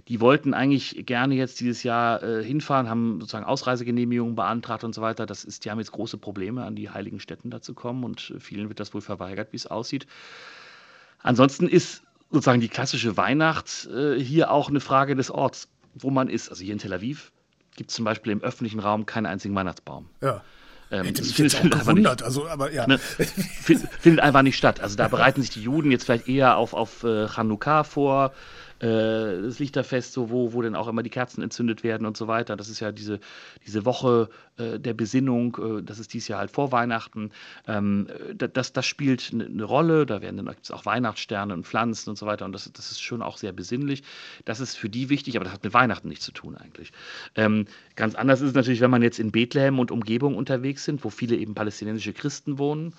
Speaker 3: Die wollten eigentlich gerne jetzt dieses Jahr äh, hinfahren, haben sozusagen Ausreisegenehmigungen beantragt und so weiter. Das ist, die haben jetzt große Probleme, an die heiligen Städten da zu kommen und vielen wird das wohl verweigert, wie es aussieht. Ansonsten ist sozusagen die klassische Weihnacht äh, hier auch eine Frage des Orts, wo man ist. Also hier in Tel Aviv gibt es zum Beispiel im öffentlichen Raum keinen einzigen Weihnachtsbaum.
Speaker 2: Ja. Ähm, Hätte mich jetzt auch gewundert, nicht, also, aber ja. Ne, *laughs*
Speaker 3: findet einfach nicht statt. Also da bereiten sich die Juden jetzt vielleicht eher auf, auf äh, Chanukka vor, das Lichterfest, so, wo, wo dann auch immer die Kerzen entzündet werden und so weiter. Das ist ja diese, diese Woche äh, der Besinnung, äh, das ist dieses Jahr halt vor Weihnachten. Ähm, das, das spielt eine, eine Rolle, da werden dann gibt's auch Weihnachtssterne und Pflanzen und so weiter und das, das ist schon auch sehr besinnlich. Das ist für die wichtig, aber das hat mit Weihnachten nichts zu tun eigentlich. Ähm, ganz anders ist es natürlich, wenn man jetzt in Bethlehem und Umgebung unterwegs sind, wo viele eben palästinensische Christen wohnen.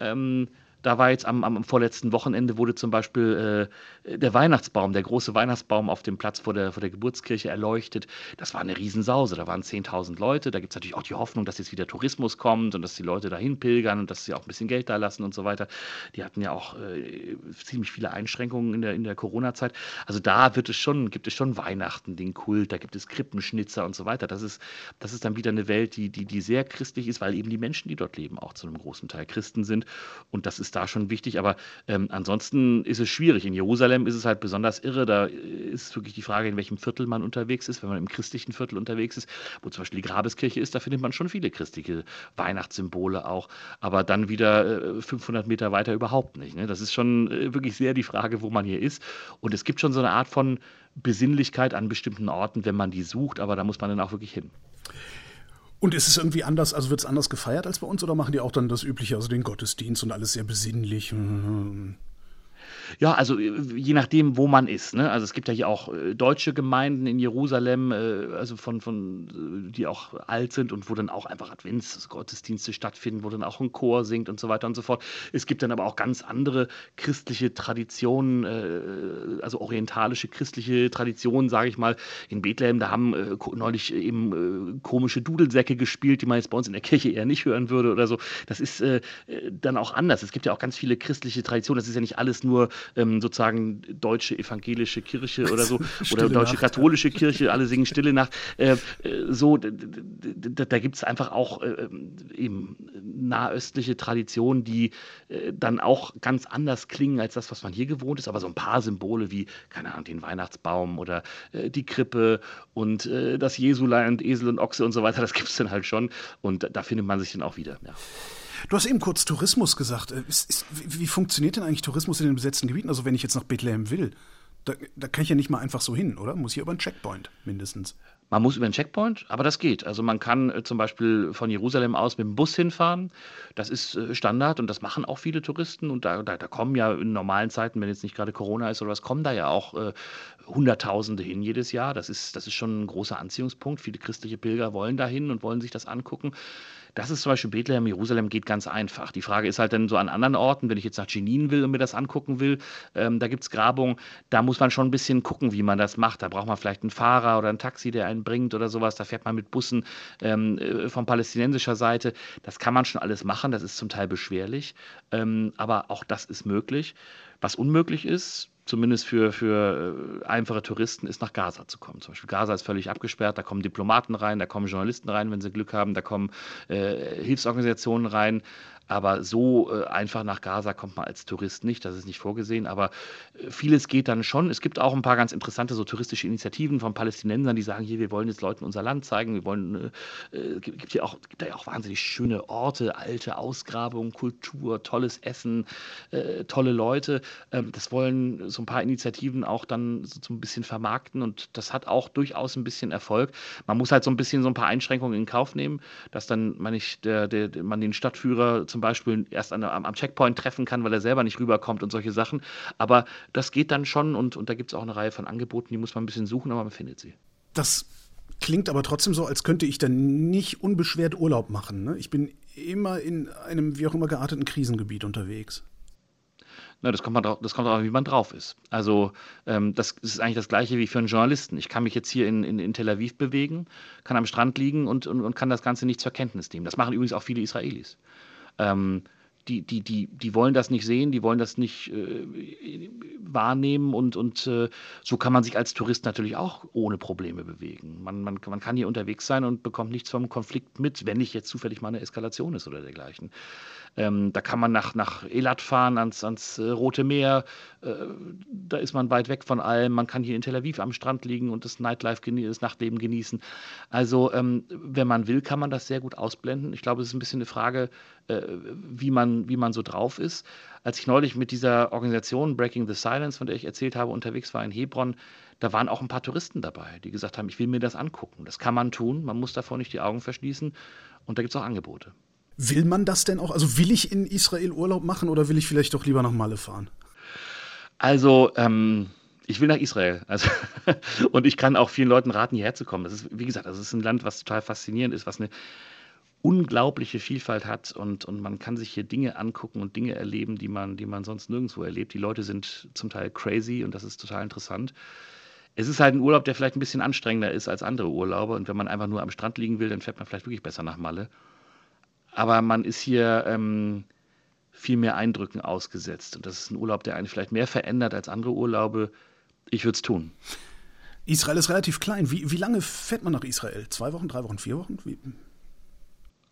Speaker 3: Ähm, da war jetzt am, am vorletzten Wochenende wurde zum Beispiel äh, der Weihnachtsbaum, der große Weihnachtsbaum auf dem Platz vor der, vor der Geburtskirche erleuchtet. Das war eine Riesensause. Da waren 10.000 Leute. Da gibt es natürlich auch die Hoffnung, dass jetzt wieder Tourismus kommt und dass die Leute dahin pilgern und dass sie auch ein bisschen Geld da lassen und so weiter. Die hatten ja auch äh, ziemlich viele Einschränkungen in der, in der Corona-Zeit. Also da wird es schon, gibt es schon Weihnachten, den Kult, da gibt es Krippenschnitzer und so weiter. Das ist, das ist dann wieder eine Welt, die, die, die sehr christlich ist, weil eben die Menschen, die dort leben, auch zu einem großen Teil Christen sind. Und das ist da schon wichtig, aber ähm, ansonsten ist es schwierig. In Jerusalem ist es halt besonders irre. Da ist wirklich die Frage, in welchem Viertel man unterwegs ist. Wenn man im christlichen Viertel unterwegs ist, wo zum Beispiel die Grabeskirche ist, da findet man schon viele christliche Weihnachtssymbole auch. Aber dann wieder äh, 500 Meter weiter überhaupt nicht. Ne? Das ist schon äh, wirklich sehr die Frage, wo man hier ist. Und es gibt schon so eine Art von Besinnlichkeit an bestimmten Orten, wenn man die sucht, aber da muss man dann auch wirklich hin.
Speaker 2: Und ist es irgendwie anders, also wird es anders gefeiert als bei uns oder machen die auch dann das Übliche, also den Gottesdienst und alles sehr besinnlich?
Speaker 3: Ja, also äh, je nachdem, wo man ist. Ne? Also es gibt ja hier auch äh, deutsche Gemeinden in Jerusalem, äh, also von, von, die auch alt sind und wo dann auch einfach Adventsgottesdienste stattfinden, wo dann auch ein Chor singt und so weiter und so fort. Es gibt dann aber auch ganz andere christliche Traditionen, also orientalische christliche Traditionen, sage ich mal. In Bethlehem, da haben neulich eben komische Dudelsäcke gespielt, die man jetzt bei uns in der Kirche eher nicht hören würde oder so. Das ist dann auch anders. Es gibt ja auch ganz viele christliche Traditionen. Das ist ja nicht alles nur ähm, sozusagen deutsche evangelische Kirche oder so *laughs* oder deutsche Nacht. katholische Kirche, alle singen Stille Nacht. Äh, äh so, da, da gibt es einfach auch äh, eben nahöstliche Traditionen, die äh, dann auch ganz anders klingen als das, was man hier gewohnt ist, aber so ein paar Symbole wie, keine Ahnung, den Weihnachtsbaum oder äh, die Krippe und äh, das Jesulein und Esel und Ochse und so weiter, das gibt es dann halt schon und da findet man sich dann auch wieder. Ja.
Speaker 2: Du hast eben kurz Tourismus gesagt. Äh, ist, ist, wie, wie, funktioniert denn eigentlich Tourismus in den besetzten Gebieten? Also wenn ich jetzt nach Bethlehem will, da, da, kann ich ja nicht mal einfach so hin, oder? Muss hier über einen Checkpoint mindestens.
Speaker 3: Man muss über den Checkpoint, aber das geht. Also man kann äh, zum Beispiel von Jerusalem aus mit dem Bus hinfahren. Das ist äh, Standard und das machen auch viele Touristen. Und da, da, da, kommen ja in normalen Zeiten, wenn jetzt nicht gerade Corona ist oder was, kommen da ja auch äh, Hunderttausende hin jedes Jahr. Das ist, das ist schon ein großer Anziehungspunkt. Viele christliche Pilger wollen dahin und wollen sich das angucken. Das ist zum Beispiel Bethlehem, Jerusalem geht ganz einfach. Die Frage ist halt dann so an anderen Orten, wenn ich jetzt nach Jenin will und mir das angucken will, ähm, da gibt es Grabungen, da muss man schon ein bisschen gucken, wie man das macht. Da braucht man vielleicht einen Fahrer oder ein Taxi, der einen bringt oder sowas. Da fährt man mit Bussen ähm, äh, von palästinensischer Seite. Das kann man schon alles machen, das ist zum Teil beschwerlich, ähm, aber auch das ist möglich. Was unmöglich ist, zumindest für, für äh, einfache Touristen, ist nach Gaza zu kommen. Zum Beispiel Gaza ist völlig abgesperrt, da kommen Diplomaten rein, da kommen Journalisten rein, wenn sie Glück haben, da kommen äh, Hilfsorganisationen rein. Aber so äh, einfach nach Gaza kommt man als Tourist nicht, das ist nicht vorgesehen. Aber äh, vieles geht dann schon. Es gibt auch ein paar ganz interessante so touristische Initiativen von Palästinensern, die sagen, hier, wir wollen jetzt Leuten unser Land zeigen, wir wollen, äh, äh gibt, hier auch, gibt da ja auch wahnsinnig schöne Orte, alte Ausgrabungen, Kultur, tolles Essen, äh, tolle Leute. Ähm, das wollen so ein paar Initiativen auch dann so, ein bisschen vermarkten und das hat auch durchaus ein bisschen Erfolg. Man muss halt so ein bisschen so ein paar Einschränkungen in Kauf nehmen, dass dann man nicht der, der man den Stadtführer zum Beispiel erst an, am, am, Checkpoint treffen kann, weil er selber nicht rüberkommt und solche Sachen. Aber das geht dann schon und, und da gibt es auch eine Reihe von Angeboten, die muss man ein bisschen suchen, aber man findet sie.
Speaker 2: Das klingt aber trotzdem so, als könnte ich dann nicht unbeschwert Urlaub machen. Ne? Ich bin immer in einem wie auch immer gearteten Krisengebiet unterwegs.
Speaker 3: Na, das kommt, drauf, das kommt darauf, wie man drauf ist. Also ähm, das ist eigentlich das Gleiche wie für einen Journalisten. Ich kann mich jetzt hier in, in, in Tel Aviv bewegen, kann am Strand liegen und, und, und kann das Ganze nicht zur Kenntnis nehmen. Das machen übrigens auch viele Israelis. Ähm, die, die, die, die wollen das nicht sehen, die wollen das nicht äh, wahrnehmen und, und äh, so kann man sich als Tourist natürlich auch ohne Probleme bewegen. Man, man, man kann hier unterwegs sein und bekommt nichts vom Konflikt mit, wenn nicht jetzt zufällig mal eine Eskalation ist oder dergleichen. Ähm, da kann man nach, nach Elat fahren, ans, ans äh, Rote Meer. Äh, da ist man weit weg von allem. Man kann hier in Tel Aviv am Strand liegen und das Nightlife, das Nachtleben genießen. Also, ähm, wenn man will, kann man das sehr gut ausblenden. Ich glaube, es ist ein bisschen eine Frage, äh, wie, man, wie man so drauf ist. Als ich neulich mit dieser Organisation Breaking the Silence, von der ich erzählt habe, unterwegs war in Hebron, da waren auch ein paar Touristen dabei, die gesagt haben, ich will mir das angucken. Das kann man tun, man muss davor nicht die Augen verschließen und da gibt es auch Angebote.
Speaker 2: Will man das denn auch? Also will ich in Israel Urlaub machen oder will ich vielleicht doch lieber nach Malle fahren?
Speaker 3: Also, ähm, ich will nach Israel. Also, *laughs* und ich kann auch vielen Leuten raten, hierher zu kommen. Das ist, wie gesagt, das ist ein Land, was total faszinierend ist, was eine unglaubliche Vielfalt hat und, und man kann sich hier Dinge angucken und Dinge erleben, die man, die man sonst nirgendwo erlebt. Die Leute sind zum Teil crazy und das ist total interessant. Es ist halt ein Urlaub, der vielleicht ein bisschen anstrengender ist als andere Urlaube und wenn man einfach nur am Strand liegen will, dann fährt man vielleicht wirklich besser nach Malle aber man ist hier ähm, viel mehr Eindrücken ausgesetzt. Und das ist ein Urlaub, der einen vielleicht mehr verändert als andere Urlaube. Ich würde es tun.
Speaker 2: Israel ist relativ klein. Wie, wie lange fährt man nach Israel? Zwei Wochen, drei Wochen, vier Wochen? Wie?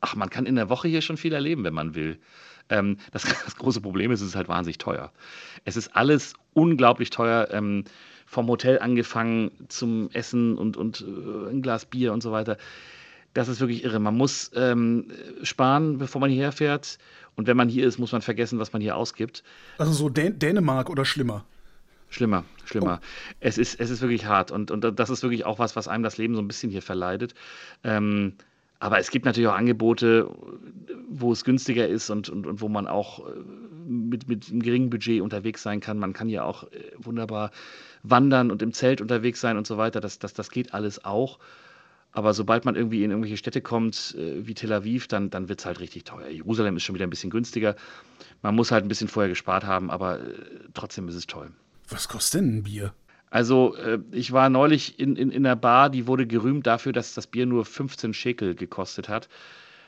Speaker 3: Ach, man kann in der Woche hier schon viel erleben, wenn man will. Ähm, das, *laughs* das, große Problem ist, es ist halt wahnsinnig teuer. Es ist alles unglaublich teuer. Ähm, vom Hotel angefangen zum Essen und, und äh, ein Glas Bier und so weiter das ist wirklich irre. Man muss ähm, sparen, bevor man hierher fährt. Und wenn man hier ist, muss man vergessen, was man hier ausgibt.
Speaker 2: Also so Dän Dänemark oder schlimmer?
Speaker 3: Schlimmer, schlimmer. Oh. Es, ist, es ist wirklich hart. Und, und das ist wirklich auch was, was einem das Leben so ein bisschen hier verleidet. Ähm, aber es gibt natürlich auch Angebote, wo es günstiger ist und, und, und wo man auch äh, mit, mit einem geringen Budget unterwegs sein kann. Man kann hier auch äh, wunderbar wandern und im Zelt unterwegs sein und so weiter. Das, das, das geht alles auch. Aber sobald man irgendwie in irgendwelche Städte kommt, äh, wie Tel Aviv, dann, dann wird es halt richtig teuer. Jerusalem ist schon wieder ein bisschen günstiger. Man muss halt ein bisschen vorher gespart haben, aber äh, trotzdem ist es toll.
Speaker 2: Was kostet denn ein Bier?
Speaker 3: Also, äh, ich war neulich in, in, in einer Bar, die wurde gerühmt dafür, dass das Bier nur 15 Schekel gekostet hat.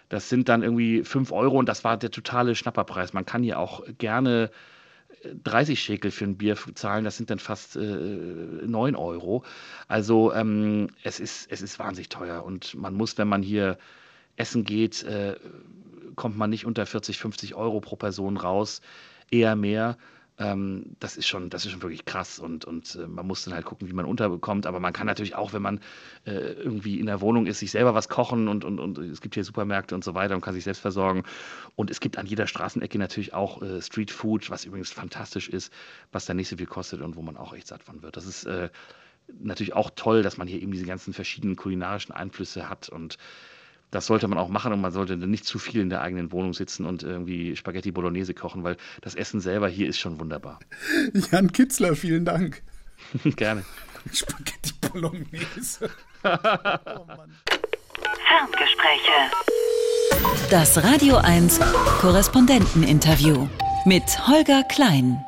Speaker 3: Das sind dann irgendwie 5 Euro und das war der totale Schnapperpreis. Man kann hier auch gerne 30 Schekel für ein Bier zahlen, das sind dann fast äh, 9 Euro. Also ähm, es, ist, es ist wahnsinnig teuer und man muss, wenn man hier essen geht, äh, kommt man nicht unter 40, 50 Euro pro Person raus, eher mehr. Ähm, das ist schon, das ist schon wirklich krass und, und äh, man muss dann halt gucken, wie man unterbekommt. Aber man kann natürlich auch, wenn man äh, irgendwie in der Wohnung ist, sich selber was kochen und, und, und es gibt hier Supermärkte und so weiter und kann sich selbst versorgen. Und es gibt an jeder Straßenecke natürlich auch äh, Street Food, was übrigens fantastisch ist, was dann nicht so viel kostet und wo man auch echt satt von wird. Das ist äh, natürlich auch toll, dass man hier eben diese ganzen verschiedenen kulinarischen Einflüsse hat und das sollte man auch machen und man sollte nicht zu viel in der eigenen Wohnung sitzen und irgendwie Spaghetti Bolognese kochen, weil das Essen selber hier ist schon wunderbar. *laughs*
Speaker 2: Jan Kitzler, vielen Dank. *laughs*
Speaker 3: Gerne.
Speaker 2: Spaghetti Bolognese. *laughs*
Speaker 1: oh Ferngespräche. Das Radio 1 Korrespondenteninterview mit Holger Klein.